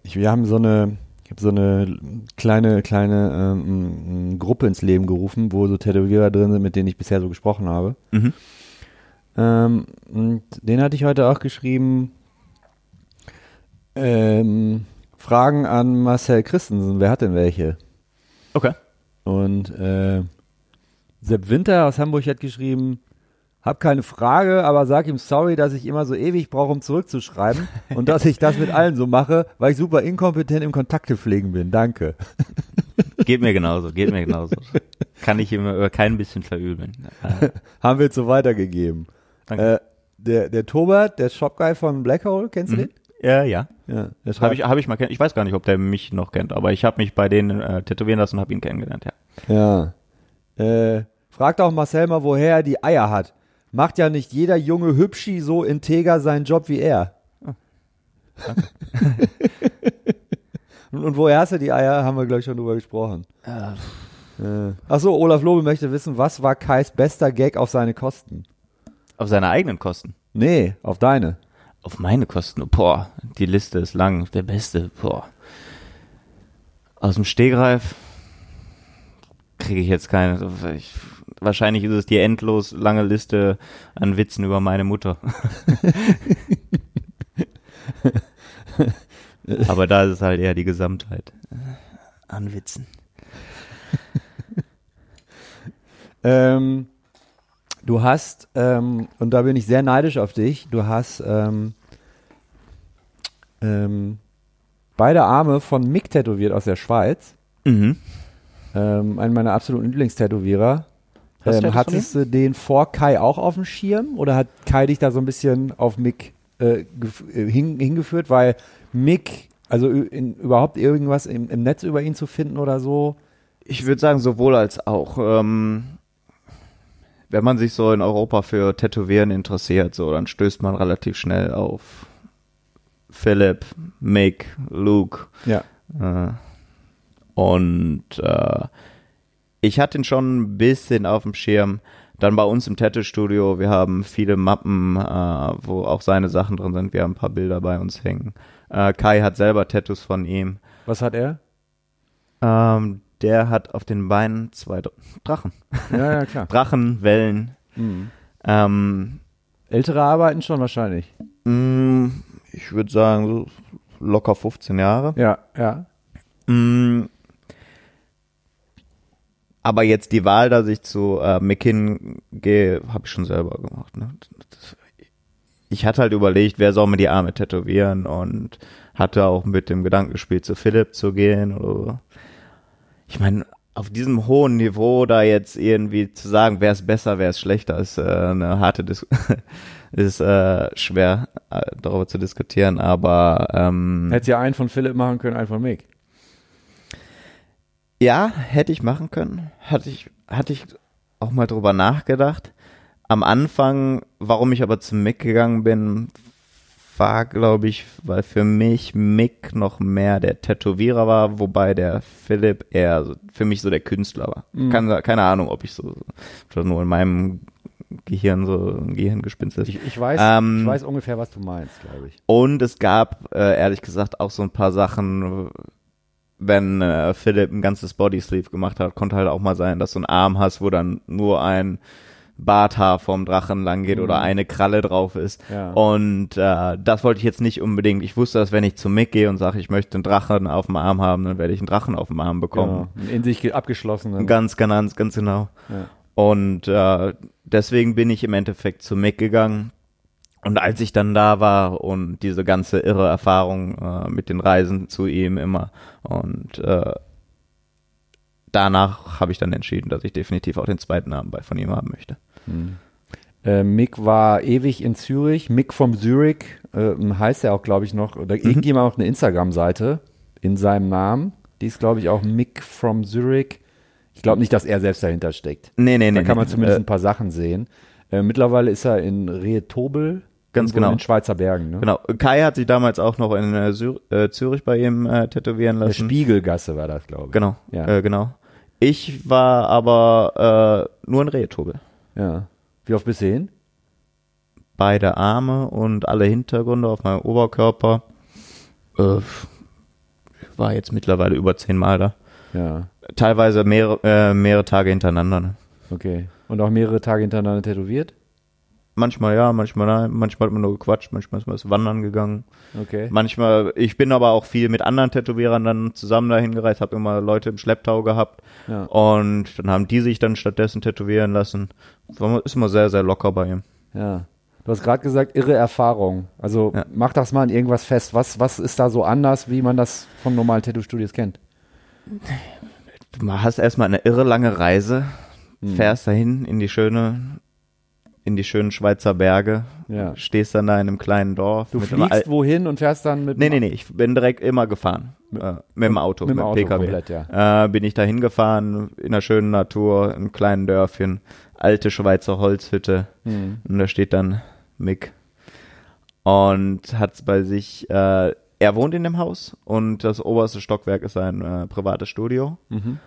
ich, wir haben so eine, habe so eine kleine, kleine ähm, Gruppe ins Leben gerufen, wo so Tätowierer drin sind, mit denen ich bisher so gesprochen habe. Mhm. Ähm, und den hatte ich heute auch geschrieben. Ähm, Fragen an Marcel Christensen. Wer hat denn welche? Okay. Und äh, Sepp Winter aus Hamburg hat geschrieben, hab keine Frage, aber sag ihm sorry, dass ich immer so ewig brauche, um zurückzuschreiben *laughs* und dass ich das mit allen so mache, weil ich super inkompetent im Kontakte pflegen bin. Danke. *laughs* Geht mir genauso, geht mir genauso. kann ich ihm über kein bisschen verübeln. *laughs* Haben wir jetzt so weitergegeben. Danke. Äh, der, der Tobert, der Shopguy von Black Hole, kennst du den? ja, ja. Ja, Habe ich, hab ich mal kenn Ich weiß gar nicht, ob der mich noch kennt, aber ich habe mich bei denen äh, tätowieren lassen und habe ihn kennengelernt, ja. Ja. Äh, fragt auch Marcel mal, woher er die Eier hat. Macht ja nicht jeder junge Hübschi so integer seinen Job wie er. und, und woher hast du die Eier? Haben wir, glaube ich, schon drüber gesprochen. Äh. Achso, Olaf Lobe möchte wissen, was war Kais bester Gag auf seine Kosten? Auf seine eigenen Kosten. Nee, auf deine. Auf meine Kosten. Boah, die Liste ist lang. Der beste. Boah. Aus dem Stegreif kriege ich jetzt keine. Ich, wahrscheinlich ist es die endlos lange Liste an Witzen über meine Mutter. *laughs* Aber da ist es halt eher die Gesamtheit an Witzen. *laughs* Ähm, du hast, ähm, und da bin ich sehr neidisch auf dich, du hast ähm, ähm, beide Arme von Mick tätowiert aus der Schweiz. Mhm. Ähm, einen meiner absoluten Lieblingstätowierer. Ähm, hattest du den vor Kai auch auf dem Schirm oder hat Kai dich da so ein bisschen auf Mick äh, äh, hin, hingeführt? Weil Mick, also in, überhaupt irgendwas im, im Netz über ihn zu finden oder so, Ich würde sagen, sowohl als auch. Ähm, wenn man sich so in Europa für Tätowieren interessiert, so, dann stößt man relativ schnell auf Philipp, Mick, Luke. Ja. Äh, und äh, ich hatte ihn schon ein bisschen auf dem Schirm. Dann bei uns im Tattoo-Studio, wir haben viele Mappen, äh, wo auch seine Sachen drin sind. Wir haben ein paar Bilder bei uns hängen. Äh, Kai hat selber Tattoos von ihm. Was hat er? Ähm, der hat auf den Beinen zwei Dr- Drachen. Ja, ja, klar. *laughs* Drachen, Wellen. Mhm. Ähm, Ältere arbeiten schon wahrscheinlich. mh, ich würde sagen, so locker 15 Jahre. Ja, ja. Mm. Aber jetzt die Wahl, dass ich zu äh, McKinn gehe, habe ich schon selber gemacht. Ne? Das, ich hatte halt überlegt, wer soll mir die Arme tätowieren und hatte auch mit dem Gedanken gespielt, zu Philipp zu gehen. Oder so. Ich meine, auf diesem hohen Niveau da jetzt irgendwie zu sagen, wer ist besser, wer ist schlechter, ist äh, eine harte Dis *laughs* ist äh, schwer äh, darüber zu diskutieren. Aber ähm, Hätte ja einen von Philipp machen können, einen von Mick. Ja, hätte ich machen können. Hatte ich, hatte ich auch mal drüber nachgedacht. Am Anfang, warum ich aber zu Mick gegangen bin, war, glaube ich, weil für mich Mick noch mehr der Tätowierer war, wobei der Philipp eher so, für mich so der Künstler war. Mhm. Keine, keine Ahnung, ob ich so, das nur in meinem Gehirn so ein Gehirngespinst ist. Ich, ich, weiß, Ähm, ich weiß ungefähr, was du meinst, glaube ich. Und es gab, äh, ehrlich gesagt, auch so ein paar Sachen, wenn äh, Philipp ein ganzes Bodysleeve gemacht hat, konnte halt auch mal sein, dass du einen Arm hast, wo dann nur ein Barthaar vom Drachen lang geht Mhm. oder eine Kralle drauf ist. Ja. Und äh, das wollte ich jetzt nicht unbedingt. Ich wusste, dass wenn ich zu Mick gehe und sage, ich möchte einen Drachen auf dem Arm haben, dann werde ich einen Drachen auf dem Arm bekommen. Genau. In sich ge- abgeschlossenen. Ganz, ganz, ganz genau. Ja. Und äh, deswegen bin ich im Endeffekt zu Mick gegangen. Und als ich dann da war und diese ganze irre Erfahrung äh, mit den Reisen zu ihm immer und äh, danach habe ich dann entschieden, dass ich definitiv auch den zweiten Namen bei von ihm haben möchte. Äh, Mick war ewig in Zürich. Mick from Zurich äh, heißt er auch, glaube ich, noch. Oder irgendjemand auch eine Instagram-Seite in seinem Namen. Die ist, glaube ich, auch Mick from Zurich. Ich glaube nicht, dass er selbst dahinter steckt. Nee, nee, nee. Da kann man nee. zumindest äh, ein paar Sachen sehen. Äh, mittlerweile ist er in Rehetobel. Ganz genau. In den Schweizer Bergen. Ne? Genau. Kai hat sich damals auch noch in äh, äh, Zürich bei ihm äh, tätowieren Der lassen. Spiegelgasse war das, glaube ich. Genau. Ja. Äh, genau. Ich war aber äh, nur in Rehetobel. ja. Wie oft bist du hin? beide Arme und alle Hintergründe auf meinem Oberkörper. Äh, war jetzt mittlerweile über zehn Mal da. Ja. Teilweise mehrere, äh, mehrere Tage hintereinander. Ne? Okay. Und auch mehrere Tage hintereinander tätowiert? Manchmal ja, manchmal nein. Manchmal hat man nur gequatscht, manchmal ist man ist wandern gegangen. Okay. Manchmal, ich bin aber auch viel mit anderen Tätowierern dann zusammen dahin gereist, habe immer Leute im Schlepptau gehabt Ja. und dann haben die sich dann stattdessen tätowieren lassen. Ist immer sehr, sehr locker bei ihm. Ja. Du hast gerade gesagt, irre Erfahrung. Also Ja. mach das mal an irgendwas fest. Was, was ist da so anders, wie man das von normalen Tattoo-Studios kennt? Du hast erstmal eine irre lange Reise, Hm. fährst dahin in die schöne, in die schönen Schweizer Berge, Ja. stehst dann da in einem kleinen Dorf. Du mit fliegst Al- wohin und fährst dann mit Nee, nee, nee, ich bin direkt immer gefahren. äh, mit dem Auto, mit dem Auto PKW. komplett, ja. Äh, bin ich da hingefahren, in der schönen Natur, im kleinen Dörfchen, alte Schweizer Holzhütte. Hm. Und da steht dann Mick. Und hat bei sich, äh, er wohnt in dem Haus und das oberste Stockwerk ist sein äh, privates Studio. Mhm.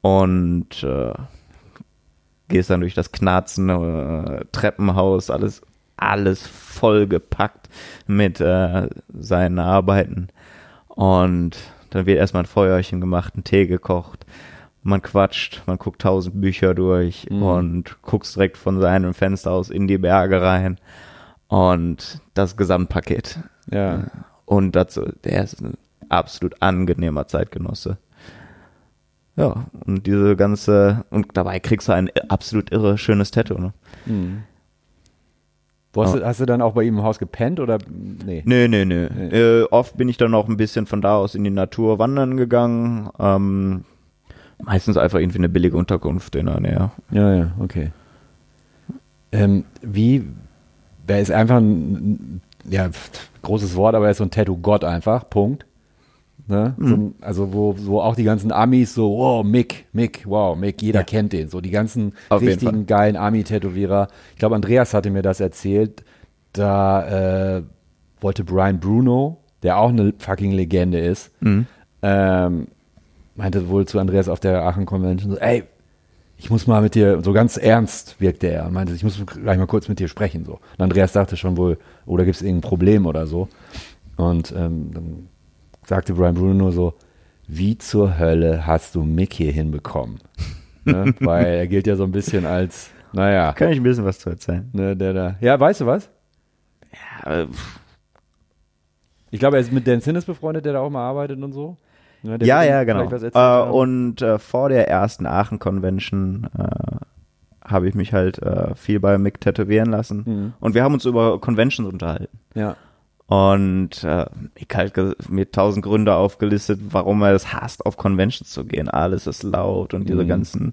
Und äh, gehst dann durch das knarzende äh, Treppenhaus, alles, alles vollgepackt mit äh, seinen Arbeiten. Und dann wird erstmal ein Feuerchen gemacht, ein Tee gekocht. Man quatscht, man guckt tausend Bücher durch Mhm. und guckst direkt von seinem Fenster aus in die Berge rein. Und das Gesamtpaket. Ja. Und dazu, der ist ein absolut angenehmer Zeitgenosse. Ja, und diese ganze, und dabei kriegst du ein absolut irre schönes Tattoo, ne? Hm. Wo hast, du, hast du dann auch bei ihm im Haus gepennt oder nee? Nö, nö, nö. Äh, oft bin ich dann auch ein bisschen von da aus in die Natur wandern gegangen. Ähm, meistens einfach irgendwie eine billige Unterkunft in der Nähe. Ja, ja, okay. Ähm, wie, wer ist einfach ein, ja, großes Wort, aber er ist so ein Tattoo-Gott einfach, Punkt. Ne? So, also wo, wo auch die ganzen Amis so, wow, Mick, Mick, wow, Mick, jeder Ja. kennt den. So die ganzen Auf richtigen geilen Ami-Tätowierer. Ich glaube, Andreas hatte mir das erzählt. Da äh, wollte Brian Bruno, der auch eine fucking Legende ist, ähm, meinte wohl zu Andreas auf der Aachen Convention so, ey, ich muss mal mit dir, so ganz ernst wirkte er und meinte, ich muss gleich mal kurz mit dir sprechen. So. Und Andreas dachte schon wohl, oder gibt es irgendein Problem oder so. Und ähm, dann sagte Brian Bruno nur so, wie zur Hölle hast du Mick hier hinbekommen? ne? *laughs* Weil er gilt ja so ein bisschen als, naja, Kann ich ein bisschen was zu erzählen? ne, der da. Ja, weißt du was? Ja, äh, pff, Ich glaube, er ist mit Dan Sinnes befreundet, der da auch mal arbeitet und so. Ne, ja, ja, genau. haben. und äh, vor der ersten Aachen-Convention äh, habe ich mich halt viel bei Mick tätowieren lassen. Mhm. Und wir haben uns über Conventions unterhalten. ja. Und äh, ich halt mir tausend Gründe aufgelistet, warum er es hasst, auf Conventions zu gehen. Alles ist laut und diese Mhm. ganzen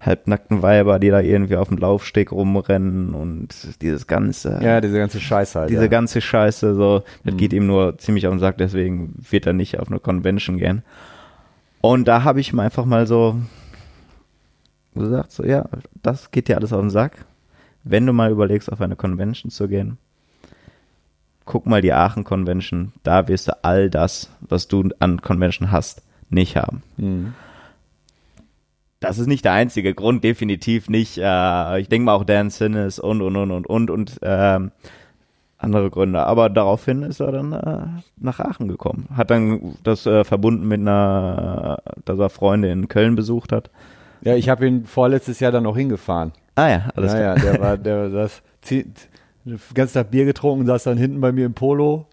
halbnackten Weiber, die da irgendwie auf dem Laufsteg rumrennen und dieses ganze, ja, diese ganze Scheiße halt. diese ja. ganze Scheiße, so, das Mhm. geht ihm nur ziemlich auf den Sack, deswegen wird er nicht auf eine Convention gehen. Und da habe ich ihm einfach mal so gesagt, so, ja, das geht dir alles auf den Sack. Wenn du mal überlegst, auf eine Convention zu gehen, guck mal die Aachen Convention, da wirst du all das, was du an Convention hast, nicht haben. Mhm. Das ist nicht der einzige Grund, definitiv nicht. Äh, ich denke mal auch Dan Sinnes und, und, und, und, und, und ähm, andere Gründe. Aber daraufhin ist er dann äh, nach Aachen gekommen. Hat dann das äh, verbunden mit einer, dass er Freunde in Köln besucht hat. Ja, ich habe ihn vorletztes Jahr dann noch hingefahren. Ah ja, alles ja, klar. ja, der war, der das zieht, den ganzen Tag Bier getrunken, saß dann hinten bei mir im Polo,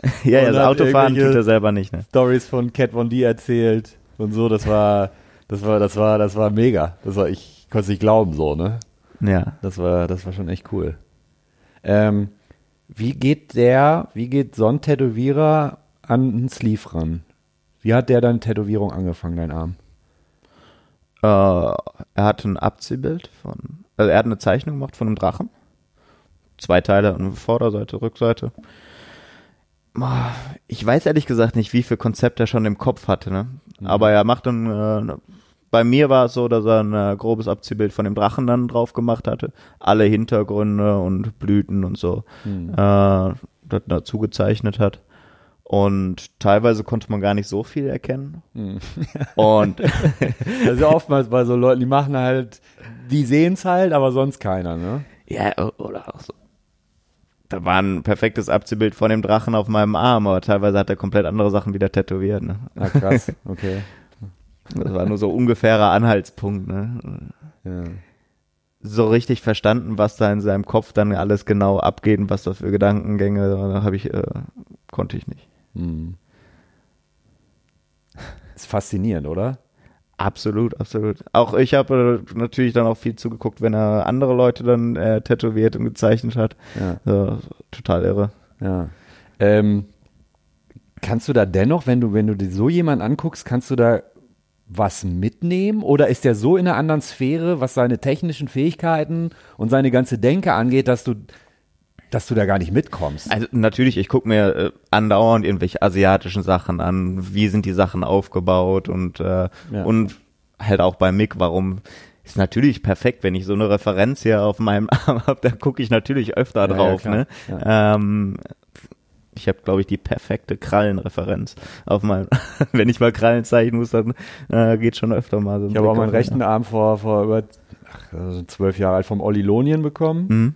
*laughs* Ja, ja, das Autofahren tut er selber nicht, ne? Stories von Cat Von D erzählt und so. Das war, das war, das war, das war mega. Das war, ich konnte es nicht glauben, so, ne? Ja. Das war, das war schon echt cool. Ähm, wie geht der, wie geht so ein Tätowierer an einen Sleeve ran? Wie hat der deine Tätowierung angefangen, dein Arm? Äh, er hat ein Abziehbild von, also er hat eine Zeichnung gemacht von einem Drachen. Zwei Teile, eine Vorderseite, Rückseite. Ich weiß ehrlich gesagt nicht, wie viel Konzept er schon im Kopf hatte, ne? Aber er macht dann, äh, bei mir war es so, dass er ein äh, grobes Abziehbild von dem Drachen dann drauf gemacht hatte. Alle Hintergründe und Blüten und so, Hm. äh, das dazu gezeichnet hat. Und teilweise konnte man gar nicht so viel erkennen. Hm. *laughs* Und Das ist ja oftmals bei so Leuten, die machen halt, die sehen es halt, aber sonst keiner, ne? Ja, oder auch so. Da war ein perfektes Abziehbild von dem Drachen auf meinem Arm, aber teilweise hat er komplett andere Sachen wieder tätowiert. Ne? Ah, krass, okay. Das war nur so ungefährer Anhaltspunkt. Ne? Ja. So richtig verstanden, was da in seinem Kopf dann alles genau abgeht und was da für Gedankengänge habe ich, äh, konnte ich nicht. Hm. Ist faszinierend, oder? Absolut, absolut. Auch ich habe äh, natürlich dann auch viel zugeguckt, wenn er andere Leute dann äh, tätowiert und gezeichnet hat. Ja. So, total irre. Ja. Ähm, kannst du da dennoch, wenn du, wenn du dir so jemanden anguckst, kannst du da was mitnehmen? Oder ist der so in einer anderen Sphäre, was seine technischen Fähigkeiten und seine ganze Denke angeht, dass du, dass du da gar nicht mitkommst? Also natürlich, ich gucke mir äh, andauernd irgendwelche asiatischen Sachen an, wie sind die Sachen aufgebaut und äh, Ja. und halt auch bei Mick, warum ist natürlich perfekt, wenn ich so eine Referenz hier auf meinem *laughs* Arm habe, da gucke ich natürlich öfter ja, drauf. klar. ne? Ähm, ich habe, glaube ich, die perfekte Krallenreferenz auf meinem. *laughs* wenn ich mal Krallen zeichnen muss, dann äh, geht schon öfter mal so. Ich habe auch meinen rechten Arm vor, vor über ach, also zwölf Jahre alt vom Olli Lonien bekommen. Mhm.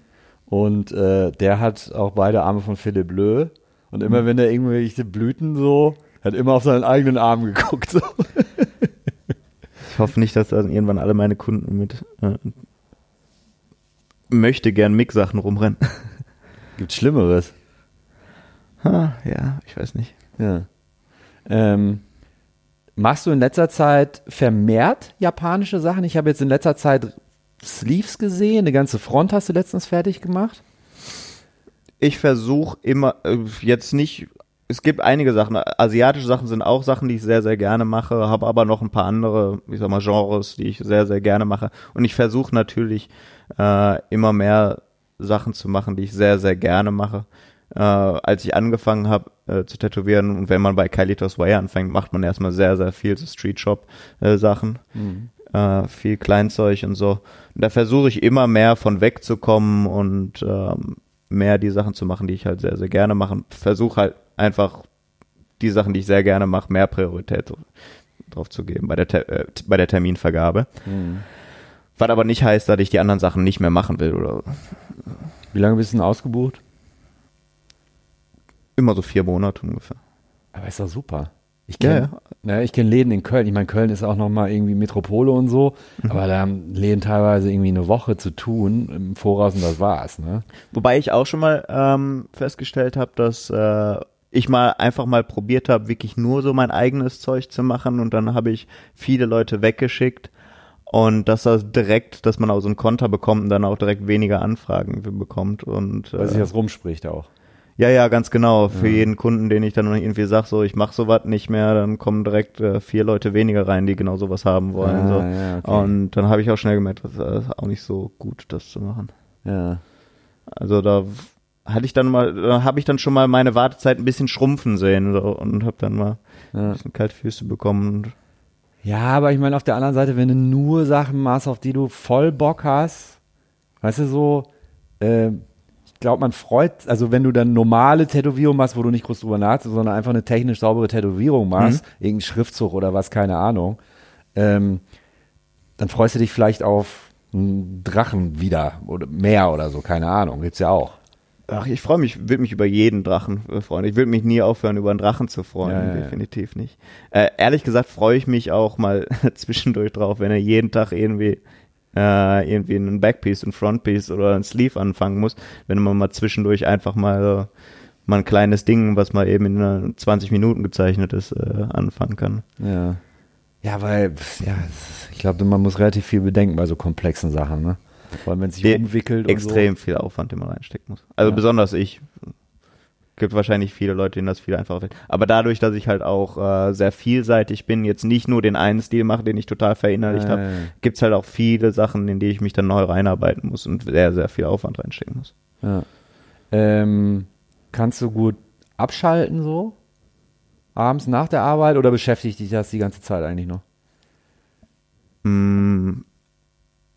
Und äh, der hat auch beide Arme von Philipp Löh. Und immer wenn er irgendwelche Blüten so, hat immer auf seinen eigenen Arm geguckt. So. *laughs* Ich hoffe nicht, dass dann irgendwann alle meine Kunden mit äh, möchte gern Mick-Sachen rumrennen. *laughs* Gibt's Schlimmeres. Ha, ja, ich weiß nicht. Ja. Ähm, machst du in letzter Zeit vermehrt japanische Sachen? Ich habe jetzt in letzter Zeit Sleeves gesehen. Eine ganze Front hast du letztens fertig gemacht. Ich versuche immer, äh, jetzt nicht, es gibt einige Sachen, asiatische Sachen sind auch Sachen, die ich sehr, sehr gerne mache, habe aber noch ein paar andere, ich sag mal, Genres, die ich sehr, sehr gerne mache. Und ich versuche natürlich äh, immer mehr Sachen zu machen, die ich sehr, sehr gerne mache. äh, als ich angefangen habe äh, zu tätowieren und wenn man bei Kalitos Way anfängt, macht man erstmal sehr, sehr viel so Street Shop äh, Sachen. Mhm. Äh, viel Kleinzeug und so. Und da versuche ich immer mehr von wegzukommen und ähm, mehr die Sachen zu machen, die ich halt sehr, sehr gerne mache. Versuche halt einfach die Sachen, die ich sehr gerne mache, mehr Priorität drauf zu geben bei der, Te äh, bei der Terminvergabe. Mhm. Was aber nicht heißt, dass ich die anderen Sachen nicht mehr machen will oder Wie lange bist du denn ausgebucht? immer so vier Monate ungefähr. Aber ist doch super. Ich Ja, kenne ne, ich kenn Läden in Köln. Ich meine, Köln ist auch nochmal irgendwie Metropole und so, Mhm. aber da haben Läden teilweise irgendwie eine Woche zu tun im Voraus und das war's. Ne? Wobei ich auch schon mal ähm, festgestellt habe, dass äh, ich mal einfach mal probiert habe, wirklich nur so mein eigenes Zeug zu machen und dann habe ich viele Leute weggeschickt und dass das direkt, dass man auch so einen Konter bekommt und dann auch direkt weniger Anfragen bekommt und Weil sich äh, das rumspricht auch. Ja, ja, ganz genau. Für jeden Kunden, den ich dann irgendwie sag, so ich mache sowas nicht mehr, dann kommen direkt äh, vier Leute weniger rein, die genau sowas haben wollen. Ah, so. ja, okay. Und dann habe ich auch schnell gemerkt, das ist auch nicht so gut, das zu machen. Ja. Also da hatte ich dann mal, da habe ich dann schon mal meine Wartezeit ein bisschen schrumpfen sehen so, und habe dann mal ein Ja. bisschen kalte Füße bekommen. Ja, aber ich meine, auf der anderen Seite, wenn du nur Sachen machst, auf die du voll Bock hast, weißt du so, äh, glaube, man freut, also wenn du dann normale Tätowierung machst, wo du nicht groß drüber nachdenkst, sondern einfach eine technisch saubere Tätowierung machst, irgendein Schriftzug oder was, keine Ahnung, ähm, dann freust du dich vielleicht auf einen Drachen wieder oder mehr oder so, keine Ahnung, gibt's ja auch. ach, ich freue mich, will mich über jeden Drachen äh, freuen. Ich will mich nie aufhören, über einen Drachen zu freuen. Ja, ja. definitiv nicht. Äh, ehrlich gesagt freue ich mich auch mal *laughs* zwischendurch drauf, wenn er jeden Tag irgendwie äh, irgendwie einen Backpiece, ein Frontpiece oder ein Sleeve anfangen muss, wenn man mal zwischendurch einfach mal äh, mal ein kleines Ding, was mal eben in äh, 20 Minuten gezeichnet ist, äh, anfangen kann. Ja. Ja, weil, ja, ich glaube, man muss relativ viel bedenken bei so komplexen Sachen, ne? Vor allem, wenn es sich umwickelt extrem viel Aufwand, den man reinstecken muss. Also Ja. besonders ich. Gibt wahrscheinlich viele Leute, denen das viel einfacher fällt. Aber dadurch, dass ich halt auch äh, sehr vielseitig bin, jetzt nicht nur den einen Stil mache, den ich total verinnerlicht habe, ja. gibt's halt auch viele Sachen, in die ich mich dann neu reinarbeiten muss und sehr, sehr viel Aufwand reinstecken muss. Ja. Ähm, kannst du gut abschalten so? Abends nach der Arbeit oder beschäftigt dich das die ganze Zeit eigentlich noch? Mm,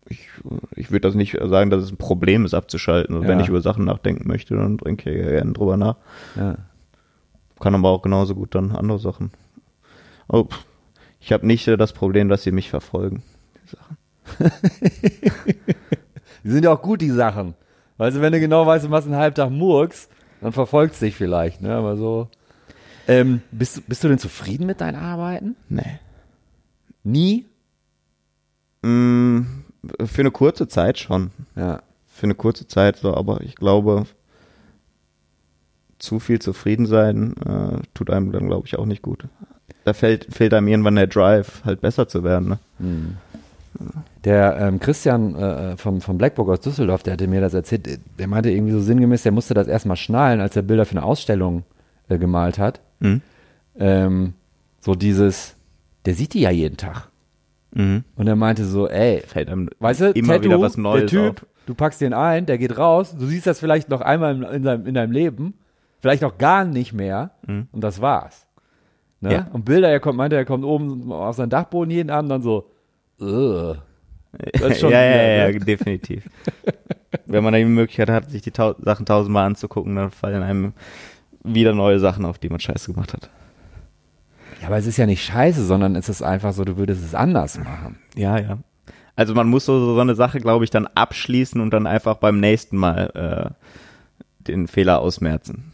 Ich, ich würde das nicht sagen, dass es ein Problem ist, abzuschalten. Also Wenn Ja. ich über Sachen nachdenken möchte, dann denke ich gerne drüber nach. Ja. Kann aber auch genauso gut dann andere Sachen. Oh, ich habe nicht das Problem, dass sie mich verfolgen. Die Sachen. *laughs* Die sind ja auch gut, die Sachen. Weißt du, wenn du genau weißt, du machst einen Halbtag Murks, dann verfolgst dich vielleicht, ne? Aber so. Ähm, bist, du- bist du denn zufrieden mit deinen Arbeiten? Nee. Nie? Mm, für eine kurze Zeit schon. Ja. Für eine kurze Zeit so, aber ich glaube, zu viel zufrieden sein äh, tut einem dann, glaube ich, auch nicht gut. Da fehlt, fehlt einem irgendwann der Drive, halt besser zu werden. Ne? Der ähm, Christian äh, vom, vom Blackbook aus Düsseldorf, der hatte mir das erzählt, der meinte irgendwie so sinngemäß, der musste das erstmal schnallen, als er Bilder für eine Ausstellung äh, gemalt hat. Mhm. Ähm, so dieses, der sieht die ja jeden Tag. Mhm. Und er meinte so, ey, Fällt einem weißt du, immer Tattoo, wieder was Neues der Typ, auf. du packst den ein, der geht raus, du siehst das vielleicht noch einmal in, in, deinem, in deinem Leben, vielleicht auch gar nicht mehr Mhm. und das war's. Ne? Ja. Und Bilder, er kommt, meinte, er kommt oben auf seinen Dachboden jeden Abend dann so, *laughs* Ugh. Das ist schon ja, ja, wieder, ja, ne? definitiv. Wenn man die Möglichkeit hat, sich die tau Sachen tausendmal anzugucken, dann fallen einem wieder neue Sachen auf, die man scheiße gemacht hat. Ja, aber es ist ja nicht scheiße, sondern es ist einfach so, du würdest es anders machen. Ja, ja. Also man muss so, so eine Sache, glaube ich, dann abschließen und dann einfach beim nächsten Mal äh, den Fehler ausmerzen.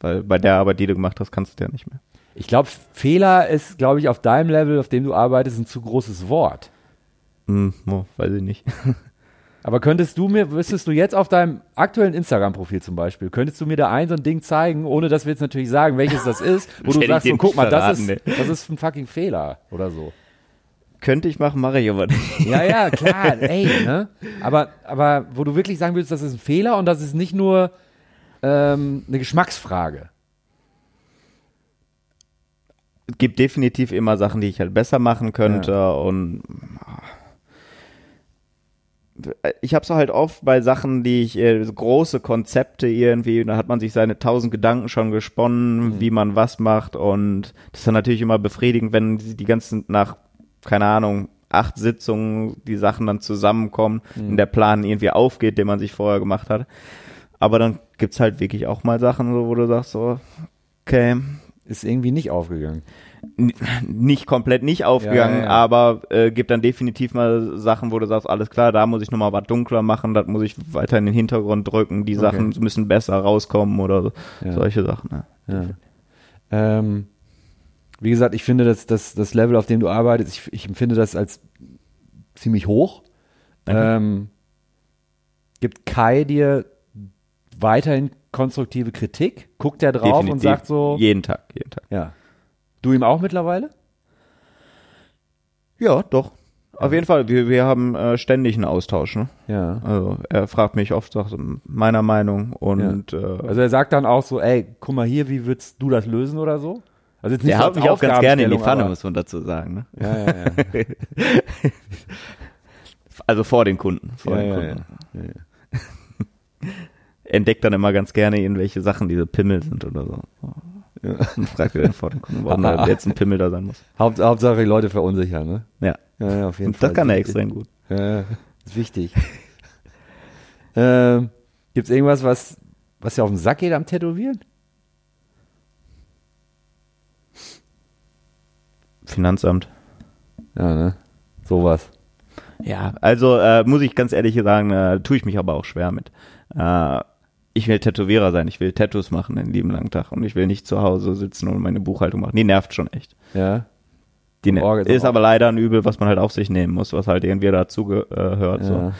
Weil bei der Arbeit, die du gemacht hast, kannst du ja nicht mehr. Ich glaube, Fehler ist, glaube ich, auf deinem Level, auf dem du arbeitest, ein zu großes Wort. Hm, oh, weiß ich nicht. *laughs* Aber könntest du mir, wüsstest du jetzt auf deinem aktuellen Instagram-Profil zum Beispiel, könntest du mir da ein so ein Ding zeigen, ohne dass wir jetzt natürlich sagen, welches das ist, *laughs* wo du sagst, so, guck mal, das ist, das ist ein fucking Fehler oder so. Könnte ich machen, mache ich aber nicht. *laughs* Ja, ja, klar, *laughs* ey, ne? Aber, aber wo du wirklich sagen willst, das ist ein Fehler und das ist nicht nur ähm, eine Geschmacksfrage. Es gibt definitiv immer Sachen, die ich halt besser machen könnte und ich habe so halt oft bei Sachen, die ich äh, große Konzepte irgendwie, da hat man sich seine tausend Gedanken schon gesponnen, Mhm. wie man was macht und das ist dann natürlich immer befriedigend, wenn die die ganzen nach keine Ahnung acht Sitzungen die Sachen dann zusammenkommen Mhm. und der Plan irgendwie aufgeht, den man sich vorher gemacht hat. Aber dann gibt's halt wirklich auch mal Sachen, so, wo du sagst so, okay, Ist irgendwie nicht aufgegangen. Nicht komplett nicht aufgegangen, Ja, ja, aber äh, gibt dann definitiv mal Sachen, wo du sagst, alles klar, da muss ich nochmal was dunkler machen, das muss ich weiter in den Hintergrund drücken, die Okay. Sachen müssen besser rauskommen oder so, Ja. solche Sachen. Ähm, wie gesagt, ich finde, dass das, das Level, auf dem du arbeitest, ich, ich empfinde das als ziemlich hoch. Ähm, gibt Kai dir weiterhin konstruktive Kritik? Guckt er drauf und Definitiv. sagt so, Jeden Tag, jeden Tag. ja. Du ihm auch mittlerweile? Ja, doch. Auf jeden Fall, wir, wir haben äh, ständig einen Austausch. Ne? Ja. Also er fragt mich oft sagt, meiner Meinung und äh, Also er sagt dann auch so, ey, guck mal hier, wie würdest du das lösen oder so? Also jetzt nicht so haut mich auch ganz gerne in die Pfanne, muss man dazu sagen. Ne? Ja, ja, ja. *laughs* Also vor den Kunden. Vor ja, den ja, Kunden. ja. ja. *laughs* Entdeckt dann immer ganz gerne irgendwelche Sachen, die so Pimmel sind oder so. Ja. Fragt er dann vor den Kunden, warum da jetzt ein Pimmel da sein muss. Haupt, Hauptsache die Leute verunsichern, ne? Ja, Ja, ja, auf jeden und Fall. das kann er extrem gut. Ja, ist wichtig. *laughs* ähm, gibt's irgendwas, was, was dir auf den Sack geht am Tätowieren? Finanzamt. Ja, ne? Sowas. Ja, also äh, muss ich ganz ehrlich sagen, äh, tue ich mich aber auch schwer mit. Äh, ich will Tätowierer sein, ich will Tattoos machen den lieben langen Tag und ich will nicht zu Hause sitzen und meine Buchhaltung machen. Die nervt schon echt. Ja. Die ne Orgel ist aber leider ein Übel, was man halt auf sich nehmen muss, was halt irgendwie dazu gehört. so. ja.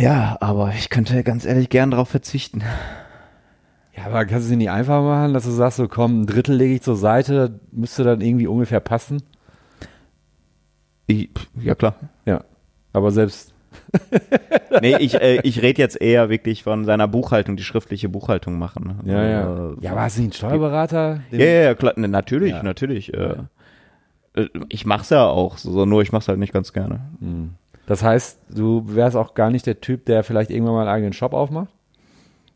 ja, aber ich könnte ganz ehrlich gern darauf verzichten. Ja, aber kannst du es nicht einfach machen, dass du sagst, so komm, ein Drittel lege ich zur Seite, müsste dann irgendwie ungefähr passen? Ich, ja klar. Ja. Aber selbst, Nee, ich, äh, ich rede jetzt eher wirklich von seiner Buchhaltung, die schriftliche Buchhaltung machen. ja, ja. Äh, Ja, hast du nicht einen Steuerberater? Ja, ja, ja, klar, ne, natürlich, Ja. natürlich. Äh, äh, ich mach's ja auch, so, nur ich mach's halt nicht ganz gerne. Das heißt, du wärst auch gar nicht der Typ, der vielleicht irgendwann mal einen eigenen Shop aufmacht?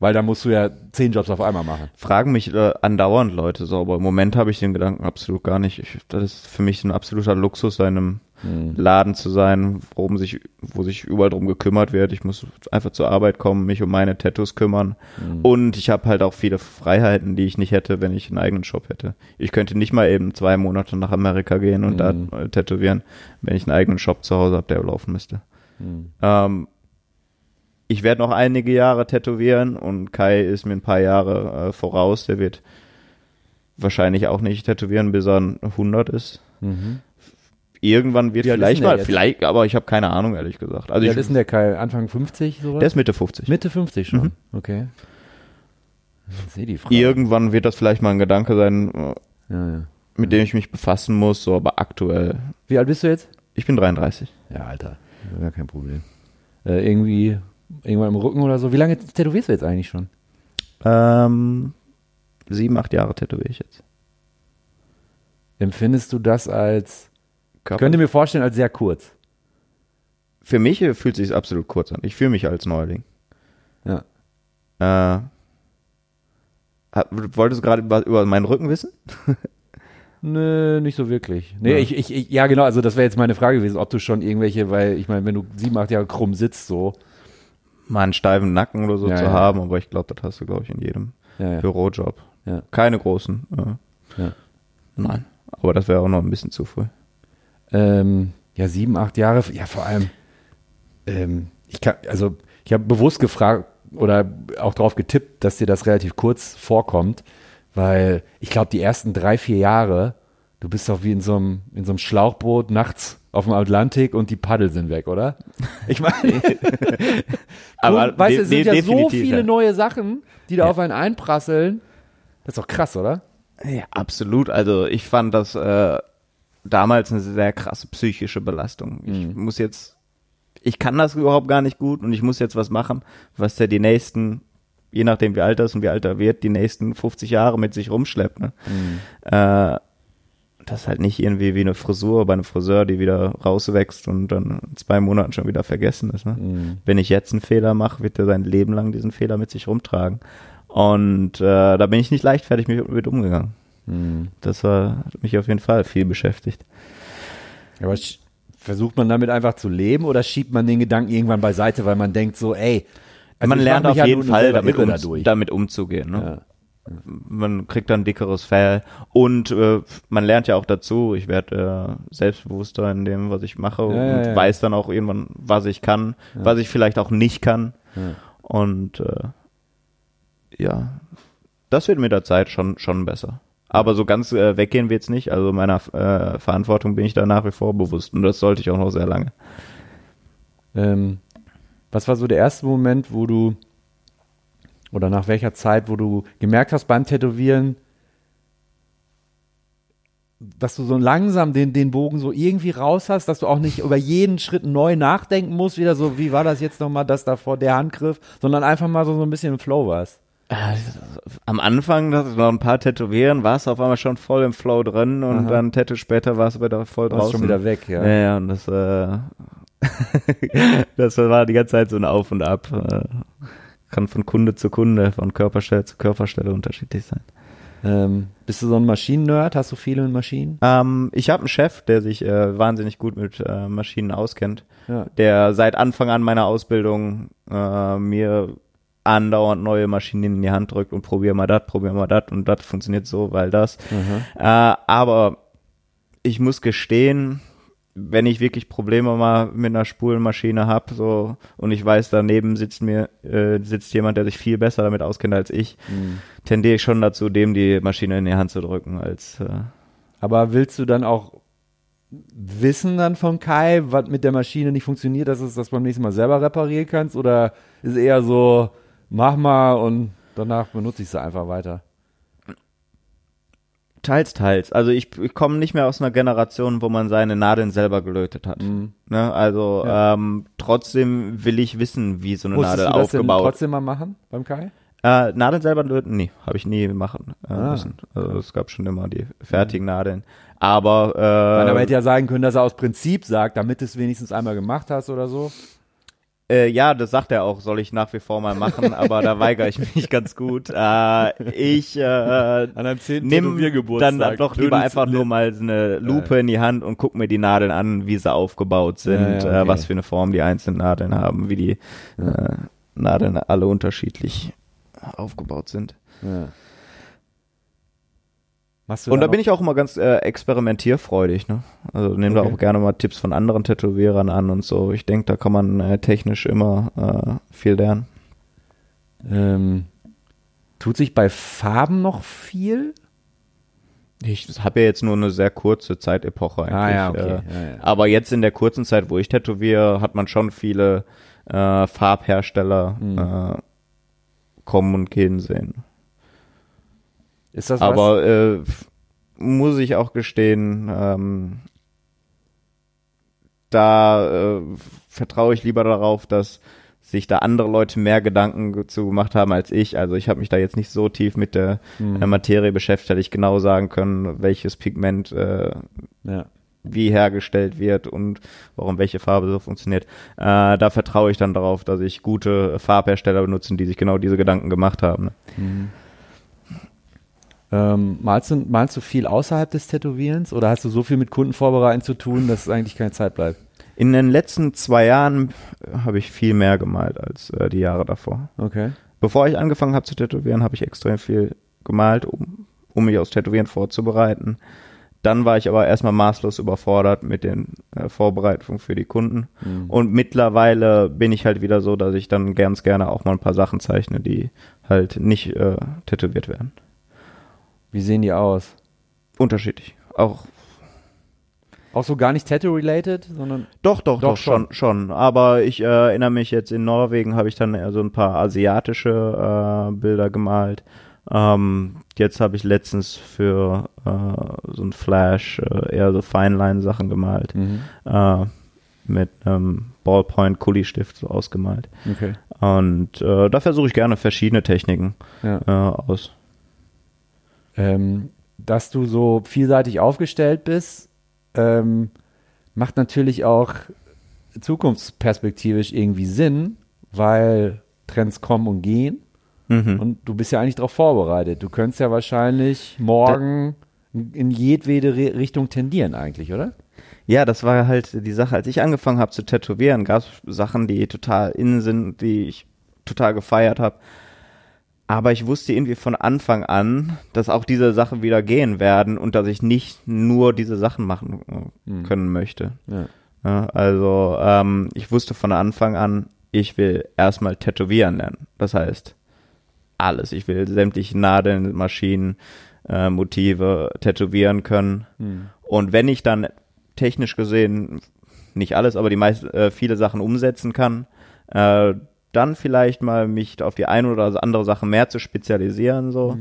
Weil da musst du ja zehn Jobs auf einmal machen. Fragen mich äh, andauernd Leute so, aber im Moment habe ich den Gedanken absolut gar nicht. Ich, das ist für mich ein absoluter Luxus, in einem Laden zu sein, worum sich, wo sich überall drum gekümmert wird. Ich muss einfach zur Arbeit kommen, mich um meine Tattoos kümmern. Und ich habe halt auch viele Freiheiten, die ich nicht hätte, wenn ich einen eigenen Shop hätte. Ich könnte nicht mal eben zwei Monate nach Amerika gehen und da äh, tätowieren, wenn ich einen eigenen Shop zu Hause habe, der laufen müsste. Ähm, ich werde noch einige Jahre tätowieren und Kai ist mir ein paar Jahre äh, voraus. Der wird wahrscheinlich auch nicht tätowieren, bis er 100 ist. Irgendwann wird Wie vielleicht mal, jetzt? vielleicht, aber ich habe keine Ahnung, ehrlich gesagt. Also Wie alt ist denn der Kai? Anfang 50 sowas? der ist Mitte 50. Mitte 50 schon. Mhm. Okay. Ich sehe die Frage. Irgendwann wird das vielleicht mal ein Gedanke sein, äh, Ja, ja. mit dem ich mich befassen muss, so, aber aktuell. Wie alt bist du jetzt? Ich bin 33. Ja, Alter. Gar kein Problem. Äh, irgendwie, irgendwann im Rücken oder so. Wie lange tätowierst du jetzt eigentlich schon? Ähm, sieben, acht Jahre tätowiere ich jetzt. Empfindest du das als, Körper- könnte mir vorstellen, als sehr kurz. Für mich fühlt sich absolut kurz an. Ich fühle mich als Neuling. Ja. Äh, wolltest du gerade über, über meinen Rücken wissen? *laughs* Nö, nicht so wirklich. Nee, Ja. ich, ich, ich, ja genau, also das wäre jetzt meine Frage gewesen, ob du schon irgendwelche, weil ich meine, wenn du sieben, acht Jahre krumm sitzt, so. Mal einen steifen Nacken oder so Ja, zu ja. haben, aber ich glaube, das hast du, glaube ich, in jedem. Bürojob. Keine großen. Nein. Aber das wäre auch noch ein bisschen zu früh. Ähm, ja, sieben, acht Jahre, ja, vor allem, ähm, ich kann, also, ich habe bewusst gefragt oder auch drauf getippt, dass dir das relativ kurz vorkommt, weil ich glaube, die ersten drei, vier Jahre, du bist doch wie in so einem, in so einem Schlauchboot nachts auf dem Atlantik und die Paddel sind weg, oder? Ich meine, *laughs* *laughs* Aber weißt du, es sind ja so viele neue Sachen, die da Ja. auf einen einprasseln. Das ist doch krass, oder? Ja, absolut. Also ich fand das äh, damals eine sehr krasse psychische Belastung. Ich Mhm. muss jetzt, ich kann das überhaupt gar nicht gut und ich muss jetzt was machen, was der die nächsten, je nachdem wie alt er ist und wie alt er wird, die nächsten 50 Jahre mit sich rumschleppt. Ne? Mhm. Äh, das ist halt nicht irgendwie wie eine Frisur bei einem Friseur, die wieder rauswächst und dann in zwei Monaten schon wieder vergessen ist. Ne? Mhm. Wenn ich jetzt einen Fehler mache, wird er sein Leben lang diesen Fehler mit sich rumtragen. Und äh, da bin ich nicht leichtfertig mit, mit umgegangen. Mhm. Das war, hat mich auf jeden Fall viel beschäftigt. Aber versucht man damit einfach zu leben oder schiebt man den Gedanken irgendwann beiseite, weil man denkt so, ey, also man lernt auf ja jeden Fall damit, um, dadurch. damit umzugehen. Ne? Ja. Man kriegt dann dickeres Fell und äh, man lernt ja auch dazu. Ich werde äh, selbstbewusster in dem, was ich mache Ja, und ja, ja. weiß dann auch irgendwann, was ich kann, was ich vielleicht auch nicht kann. Ja. Und äh, ja, das wird mit der Zeit schon, schon besser. Aber so ganz äh, weggehen wird's nicht. Also meiner äh, Verantwortung bin ich da nach wie vor bewusst und das sollte ich auch noch sehr lange. Ähm, was war so der erste Moment, wo du oder nach welcher Zeit, wo du gemerkt hast beim Tätowieren, dass du so langsam den, den Bogen so irgendwie raus hast, dass du auch nicht über jeden Schritt neu nachdenken musst, wieder so, wie war das jetzt nochmal, das davor, der Handgriff, sondern einfach mal so, so ein bisschen im Flow warst. Am Anfang, das noch ein paar Tätowieren, warst du auf einmal schon voll im Flow drin und Aha. dann ein Tattoo später warst du wieder voll draußen. schon wieder weg, ja. Ja, ja, und das, äh, *laughs* das war die ganze Zeit so ein Auf und Ab. Äh, kann von Kunde zu Kunde, von Körperstelle zu Körperstelle unterschiedlich sein. Ähm, bist du so ein Maschinen-Nerd? Hast du viele mit Maschinen? Ähm, ich habe einen Chef, der sich äh, wahnsinnig gut mit äh, Maschinen auskennt, Ja. der seit Anfang an meiner Ausbildung äh, mir andauernd neue Maschinen in die Hand drückt und probier mal das, probier mal das und das funktioniert so, weil das. Äh, aber ich muss gestehen, wenn ich wirklich Probleme mal mit einer Spulenmaschine hab, so und ich weiß, daneben sitzt mir äh, sitzt jemand, der sich viel besser damit auskennt als ich, tendiere ich schon dazu, dem die Maschine in die Hand zu drücken, als äh, Aber willst du dann auch wissen dann von Kai, was mit der Maschine nicht funktioniert, dass du das beim nächsten Mal selber reparieren kannst? Oder ist eher so, mach mal und danach benutze ich sie einfach weiter? Teils, teils. Also ich, ich komme nicht mehr aus einer Generation, wo man seine Nadeln selber gelötet hat. Mhm. Ne? Also Ja. ähm, trotzdem will ich wissen, wie so eine Musstest Nadel du das denn aufgebaut. trotzdem mal machen beim Kai? Äh, Nadeln selber löten? Nee, habe ich nie machen äh, Ah. müssen. Also es gab schon immer die fertigen Nadeln. Aber, Äh, äh, hätte ja sagen können, dass er aus Prinzip sagt, damit du es wenigstens einmal gemacht hast oder so. Äh, ja, das sagt er auch, soll ich nach wie vor mal machen, *laughs* aber da weigere ich mich ganz gut. Äh, ich äh, An einem 10. nimm dann doch lieber einfach nur mal eine Lupe in die Hand und guck mir die Nadeln an, wie sie aufgebaut sind, Ja, ja, okay. äh, was für eine Form die einzelnen Nadeln haben, wie die äh, Nadeln alle unterschiedlich aufgebaut sind. Ja. Und da bin ich auch immer ganz äh, experimentierfreudig, ne? Also nehme da Okay. auch gerne mal Tipps von anderen Tätowierern an und so. Ich denke, da kann man äh, technisch immer äh, viel lernen. Ähm, tut sich bei Farben noch viel? Ich habe ja jetzt nur eine sehr kurze Zeitepoche eigentlich. Ah, ja, okay. Äh, Ja, ja. Aber jetzt in der kurzen Zeit, wo ich tätowiere, hat man schon viele äh, Farbhersteller Hm. äh, kommen und gehen sehen. Ist das was? Aber äh, muss ich auch gestehen, ähm, da äh, vertraue ich lieber darauf, dass sich da andere Leute mehr Gedanken ge- zu gemacht haben als ich. Also ich habe mich da jetzt nicht so tief mit der Hm. äh, Materie beschäftigt, hätte ich genau sagen können, welches Pigment äh, ja. wie hergestellt wird und warum welche Farbe so funktioniert. Äh, da vertraue ich dann darauf, dass ich gute Farbhersteller benutzen, die sich genau diese Gedanken gemacht haben. Ne? Ähm, malst, du, malst du viel außerhalb des Tätowierens oder hast du so viel mit Kundenvorbereiten zu tun, dass eigentlich keine Zeit bleibt? In den letzten zwei Jahren äh, habe ich viel mehr gemalt als äh, die Jahre davor. Okay. Bevor ich angefangen habe zu tätowieren, habe ich extrem viel gemalt, um, um mich aufs Tätowieren vorzubereiten. Dann war ich aber erstmal maßlos überfordert mit den äh, Vorbereitungen für die Kunden. Und mittlerweile bin ich halt wieder so, dass ich dann ganz gerne auch mal ein paar Sachen zeichne, die halt nicht äh, tätowiert werden. Wie sehen die aus? Unterschiedlich. Auch Auch so gar nicht Tattoo-related, sondern Doch, doch, Doch, doch, schon, schon. Aber ich äh, erinnere mich jetzt in Norwegen habe ich dann eher so ein paar asiatische äh, Bilder gemalt. Ähm, jetzt habe ich letztens für äh, so ein Flash äh, eher so Feinline-Sachen gemalt. Mhm. Äh, mit einem Ballpoint-Kuli-Stift so ausgemalt. okay. Und äh, da versuche ich gerne verschiedene Techniken Ja. äh, aus. Ähm, dass du so vielseitig aufgestellt bist, ähm, macht natürlich auch zukunftsperspektivisch irgendwie Sinn, weil Trends kommen und gehen. Mhm. Und du bist ja eigentlich darauf vorbereitet. Du könntest ja wahrscheinlich morgen in jedwede Re Richtung tendieren eigentlich, oder? Ja, das war halt die Sache. Als ich angefangen habe zu tätowieren, gab es Sachen, die total innen sind, die ich total gefeiert habe. Aber ich wusste irgendwie von Anfang an, dass auch diese Sachen wieder gehen werden und dass ich nicht nur diese Sachen machen äh, können möchte. Ja. Ja, also ähm, ich wusste von Anfang an, ich will erstmal tätowieren lernen. Das heißt, alles. Ich will sämtliche Nadeln, Maschinen, äh, Motive tätowieren können. Und wenn ich dann technisch gesehen nicht alles, aber die meist, äh, viele Sachen umsetzen kann, äh, dann vielleicht mal mich auf die eine oder andere Sache mehr zu spezialisieren, so.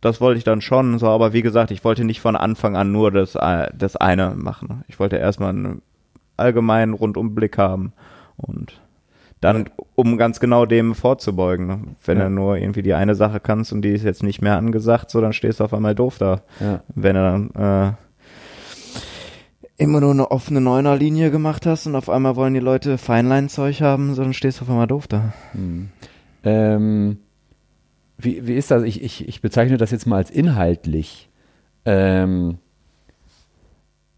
Das wollte ich dann schon, so, aber wie gesagt, ich wollte nicht von Anfang an nur das, äh, das eine machen. Ich wollte erstmal einen allgemeinen Rundumblick haben und dann, um ganz genau dem vorzubeugen. Wenn Ja. du nur irgendwie die eine Sache kannst und die ist jetzt nicht mehr angesagt, so, dann stehst du auf einmal doof da. Ja. Wenn du dann äh, immer nur eine offene Neuner-Linie gemacht hast und auf einmal wollen die Leute Feinlein-Zeug haben, so, dann stehst du auf einmal doof da. Ähm, wie, wie ist das? Ich, ich, ich bezeichne das jetzt mal als inhaltlich. Ähm,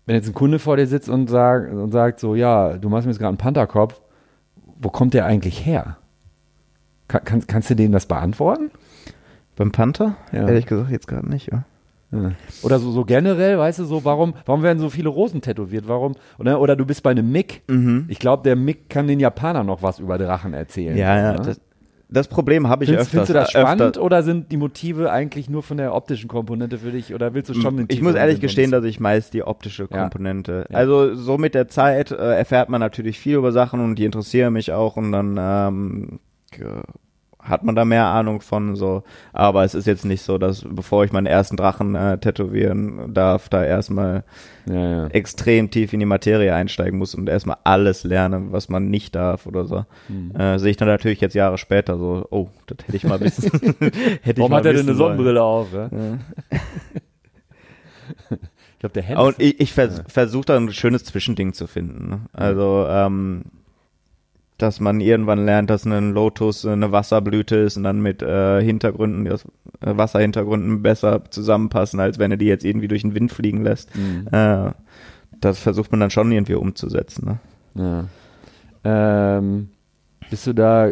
wenn jetzt ein Kunde vor dir sitzt und, sag, und sagt so, ja, du machst mir jetzt gerade einen Pantherkopf, wo kommt der eigentlich her? Kann, kann, kannst du dem das beantworten? Beim Panther? Ja. Ehrlich gesagt jetzt gerade nicht, ja. Oder so, so generell, weißt du, so, warum, warum werden so viele Rosen tätowiert? Warum? Oder, oder du bist bei einem Mick. Mhm. Ich glaube, der Mick kann den Japanern noch was über Drachen erzählen. Ja, ja. ne? Das, das Problem habe ich Findest, öfters. findest du das äh, öfter- spannend oder sind die Motive eigentlich nur von der optischen Komponente für dich oder willst du schon den Ich muss ehrlich gestehen, dass ich meist die optische Ja. Komponente. Ja. Also so mit der Zeit äh, erfährt man natürlich viel über Sachen und die interessieren mich auch und dann ähm, hat man da mehr Ahnung von so. Aber es ist jetzt nicht so, dass bevor ich meinen ersten Drachen äh, tätowieren darf, da erstmal ja, ja. extrem tief in die Materie einsteigen muss und erstmal alles lernen, was man nicht darf oder so. Hm. Äh, sehe ich dann natürlich jetzt Jahre später so, oh, das hätte ich mal wissen. *laughs* *laughs* hätte ich Warum hat er denn eine. Sonnenbrille auf? Ja? *laughs* ich glaube, der Hennes. Und ich, ich vers versuche da ein schönes Zwischending zu finden. Ne? Also, ähm, dass man irgendwann lernt, dass ein Lotus eine Wasserblüte ist und dann mit äh, Hintergründen, äh, Wasserhintergründen besser zusammenpassen, als wenn er die jetzt irgendwie durch den Wind fliegen lässt. Mhm. Äh, das versucht man dann schon irgendwie umzusetzen. Ne? Ja. Ähm, bist du da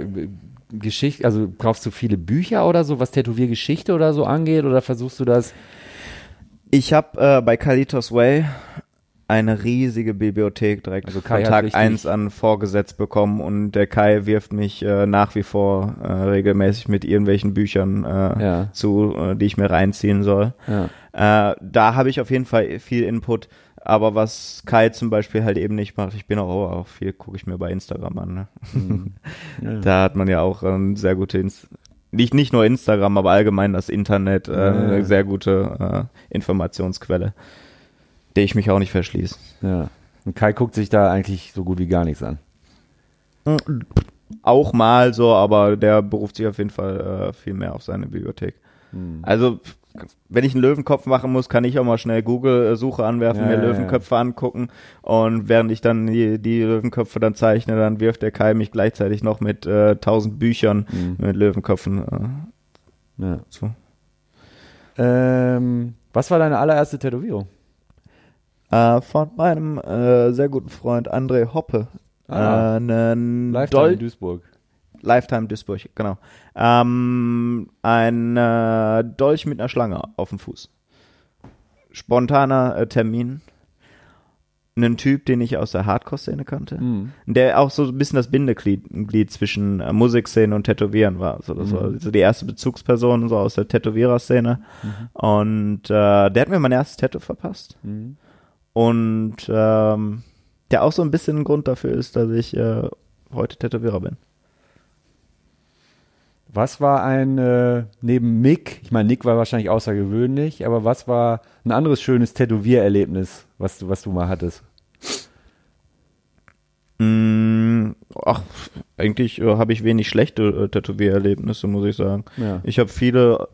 Geschichte, also kaufst du viele Bücher oder so, was Tätowiergeschichte oder so angeht, oder versuchst du das? Ich habe äh, bei Kalitos Way eine riesige Bibliothek direkt Also Kai von Tag 1 an vorgesetzt bekommen und der Kai wirft mich äh, nach wie vor äh, regelmäßig mit irgendwelchen Büchern äh, Ja. zu, äh, die ich mir reinziehen soll. Ja. Äh, da habe ich auf jeden Fall viel Input, aber was Kai zum Beispiel halt eben nicht macht, ich bin auch, auch viel, gucke ich mir bei Instagram an. Ne? Mhm. *laughs* Ja. Da hat man ja auch ähm, sehr gute, Inst nicht, nicht nur Instagram, aber allgemein das Internet, äh, eine sehr gute äh, Informationsquelle, der ich mich auch nicht verschließe. ja. Und Kai guckt sich da eigentlich so gut wie gar nichts an. Auch mal so, aber der beruft sich auf jeden Fall äh, viel mehr auf seine Bibliothek. Hm. Also, wenn ich einen Löwenkopf machen muss, kann ich auch mal schnell Google-Suche anwerfen, Ja, mir ja, ja. Löwenköpfe angucken und während ich dann die, die Löwenköpfe dann zeichne, dann wirft der Kai mich gleichzeitig noch mit äh, tausend Büchern Mhm. mit Löwenköpfen äh, Ja. zu. Ähm, was war deine allererste Tätowierung? Äh, von meinem äh, sehr guten Freund André Hoppe. Ah. einen Lifetime Dol in Duisburg. Lifetime Duisburg, genau. Ähm, ein äh, Dolch mit einer Schlange auf dem Fuß. Spontaner äh, Termin. Ein Typ, den ich aus der Hardcore-Szene kannte. Mhm. Der auch so ein bisschen das Bindeglied Glied zwischen äh, Musikszene und Tätowieren war. So, das Mhm. war so die erste Bezugsperson so aus der Tätowierer-Szene. Und äh, der hat mir mein erstes Tattoo verpasst. Und ähm, der auch so ein bisschen ein Grund dafür ist, dass ich äh, heute Tätowierer bin. Was war ein, äh, neben Mick, ich meine, Nick war wahrscheinlich außergewöhnlich, aber was war ein anderes schönes Tätowiererlebnis, was du, was du mal hattest? Mm, ach, eigentlich äh, habe ich wenig schlechte äh, Tätowiererlebnisse, muss ich sagen. Ja. Ich habe viele,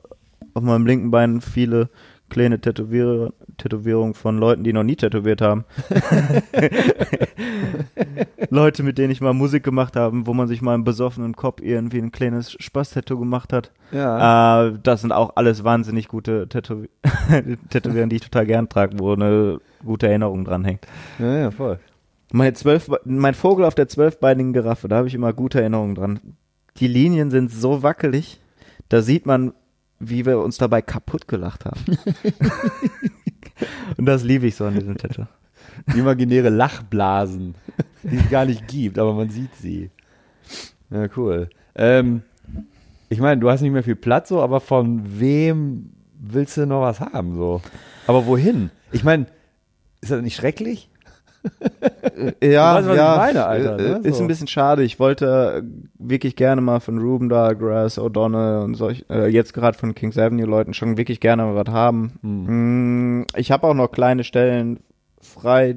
auf meinem linken Bein viele kleine Tätowier Tätowierung von Leuten, die noch nie tätowiert haben. *laughs* Leute, mit denen ich mal Musik gemacht habe, wo man sich mal im besoffenen Kopf irgendwie ein kleines Spaß-Tattoo gemacht hat. Ja. Äh, das sind auch alles wahnsinnig gute Tätow *laughs* Tätowierungen, die ich total gern trage, wo eine gute Erinnerung dran hängt. ja, ja, voll. Meine zwölf, mein Vogel auf der zwölfbeinigen Giraffe, da habe ich immer gute Erinnerungen dran. Die Linien sind so wackelig, da sieht man, wie wir uns dabei kaputt gelacht haben. *laughs* Und das liebe ich so an diesem Tattoo. Imaginäre Lachblasen, die es gar nicht gibt, aber man sieht sie. Ja, cool. Ähm, ich meine, du hast nicht mehr viel Platz so, aber von wem willst du noch was haben so? Aber wohin? Ich meine, ist das nicht schrecklich? Ja, weißt, ja, meine, Alter, ne? ist So. ein bisschen schade. Ich wollte wirklich gerne mal von Ruben da, Grass, O'Donnell und solch, äh, jetzt gerade von Kings Avenue Leuten schon wirklich gerne mal was haben. Hm. Mm, Ich habe auch noch kleine Stellen frei,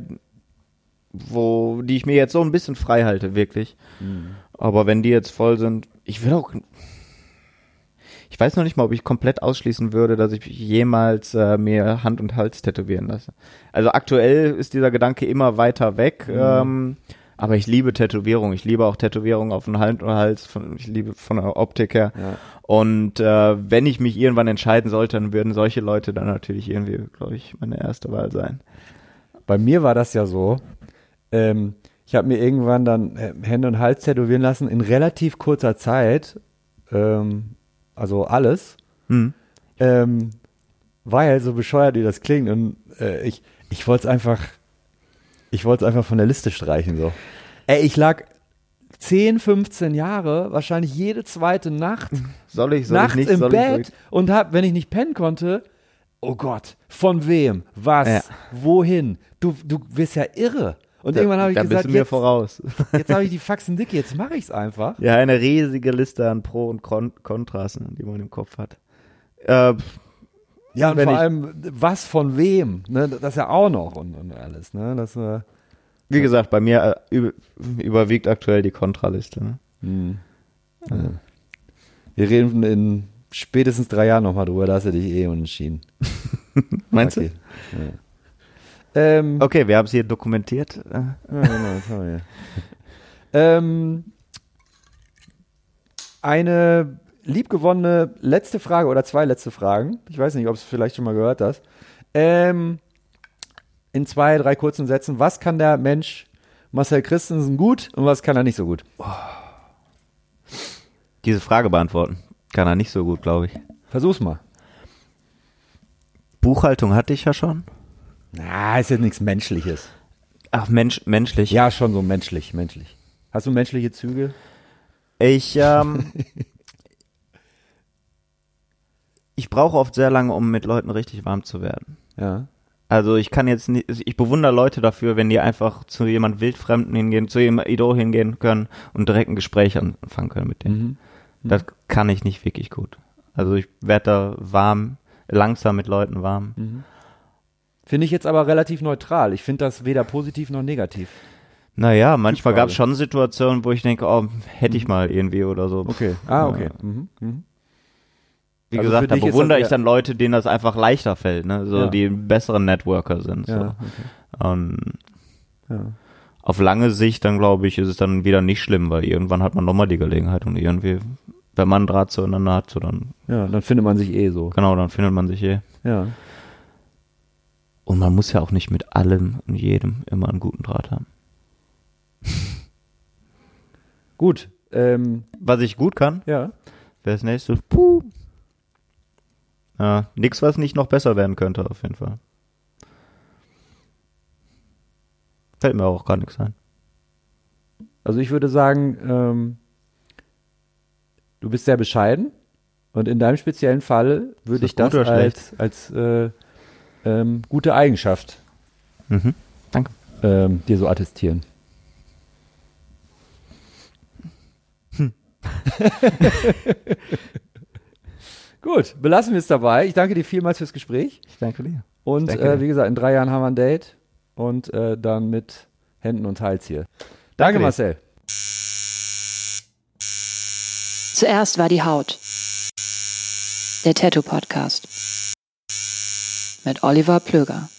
wo, die ich mir jetzt so ein bisschen frei halte, wirklich. Hm. Aber wenn die jetzt voll sind, ich will auch, ich weiß noch nicht mal, ob ich komplett ausschließen würde, dass ich jemals äh, mir Hand und Hals tätowieren lasse. Also aktuell ist dieser Gedanke immer weiter weg. Ähm, aber ich liebe Tätowierung. Ich liebe auch Tätowierung auf den Hand und Hals. Von, ich liebe von der Optik her. Ja. Und äh, wenn ich mich irgendwann entscheiden sollte, dann würden solche Leute dann natürlich irgendwie, glaube ich, meine erste Wahl sein. Bei mir war das ja so. Ähm, ich habe mir irgendwann dann äh, Hände und Hals tätowieren lassen in relativ kurzer Zeit. Ähm, also alles. Hm. Ähm, weil, so bescheuert wie das klingt, und äh, ich, ich wollte es einfach, ich wollte es einfach von der Liste streichen, so. Ey, ich lag 10, 15 Jahre, wahrscheinlich jede zweite Nacht, *laughs* Soll ich, soll nachts ich nicht, im soll Bett ich und hab, wenn ich nicht pennen konnte, oh Gott, von wem, was, Ja. wohin? Du, du wirst ja irre. Und irgendwann habe ich da gesagt, bist du mir jetzt, voraus. *laughs* jetzt habe ich die Faxen dicke, jetzt mache ich es einfach. Ja, eine riesige Liste an Pro und Kon Kontras, die man im Kopf hat. Äh, Ja, und vor ich- allem, was von wem, ne, das ja auch noch und, und alles, ne, das, äh, wie gesagt, bei mir äh, über, überwiegt aktuell die Kontraliste. Ne? Hm. Ja. Wir reden in spätestens drei Jahren nochmal drüber, da hast du dich eh unentschieden. *laughs* Meinst okay. Ja. Ähm? Okay, wir haben es hier dokumentiert. Ja, genau, das haben wir hier. ähm, eine liebgewonnene letzte Frage oder zwei letzte Fragen. Ich weiß nicht, ob es vielleicht schon mal gehört hast. Ähm, in zwei, drei kurzen Sätzen. Was kann der Mensch Marcel Christensen gut und was kann er nicht so gut? diese Frage beantworten. Kann er nicht so gut, glaube ich. Versuch's mal. Buchhaltung hatte ich ja schon. Na, ist jetzt nichts Menschliches. Ach, Mensch, menschlich. Ja, schon so menschlich, menschlich. Hast du menschliche Züge? Ich, ähm, *laughs* ich brauche oft sehr lange, um mit Leuten richtig warm zu werden. Ja. Also ich kann jetzt nicht, ich bewundere Leute dafür, wenn die einfach zu jemand Wildfremden hingehen, zu jemand Idol hingehen können und direkt ein Gespräch anfangen können mit denen. Mhm. Das kann ich nicht wirklich gut. Also ich werde da warm, langsam mit Leuten warm. Mhm. Finde ich jetzt aber relativ neutral. Ich finde das weder positiv noch negativ. Naja, manchmal gab es schon Situationen, wo ich denke, oh, hätte ich mal irgendwie oder so. Okay. Ah, okay. Ja. Mhm. Mhm. Wie Also gesagt, da bewundere ich dann Leute, denen das einfach leichter fällt, ne? So Ja. die besseren Networker sind. Ja, So. okay. Und ja. auf lange Sicht dann glaube ich, ist es dann wieder nicht schlimm, weil irgendwann hat man nochmal die Gelegenheit und irgendwie, wenn man einen Draht zueinander hat, so dann, ja, dann findet man sich eh so. genau, dann findet man sich eh. Ja. Und man muss ja auch nicht mit allem und jedem immer einen guten Draht haben. *laughs* Gut. Ähm, Was ich gut kann, ja. wäre das nächste. Puh. Ja, nix, was nicht noch besser werden könnte, auf jeden Fall. Fällt mir auch gar nichts ein. Also ich würde sagen, ähm, du bist sehr bescheiden und in deinem speziellen Fall würde Ist ich das als, als äh, ähm, gute Eigenschaft Mhm. Danke. ähm, dir so attestieren. *laughs* Gut, belassen wir es dabei. Ich danke dir vielmals fürs Gespräch. Ich danke dir. Und Danke äh, wie gesagt, in drei Jahren haben wir ein Date und äh, dann mit Händen und Hals hier. Danke, dir. Marcel. Zuerst war die Haut. Der Tattoo Podcast. Mit Oliver Plöger.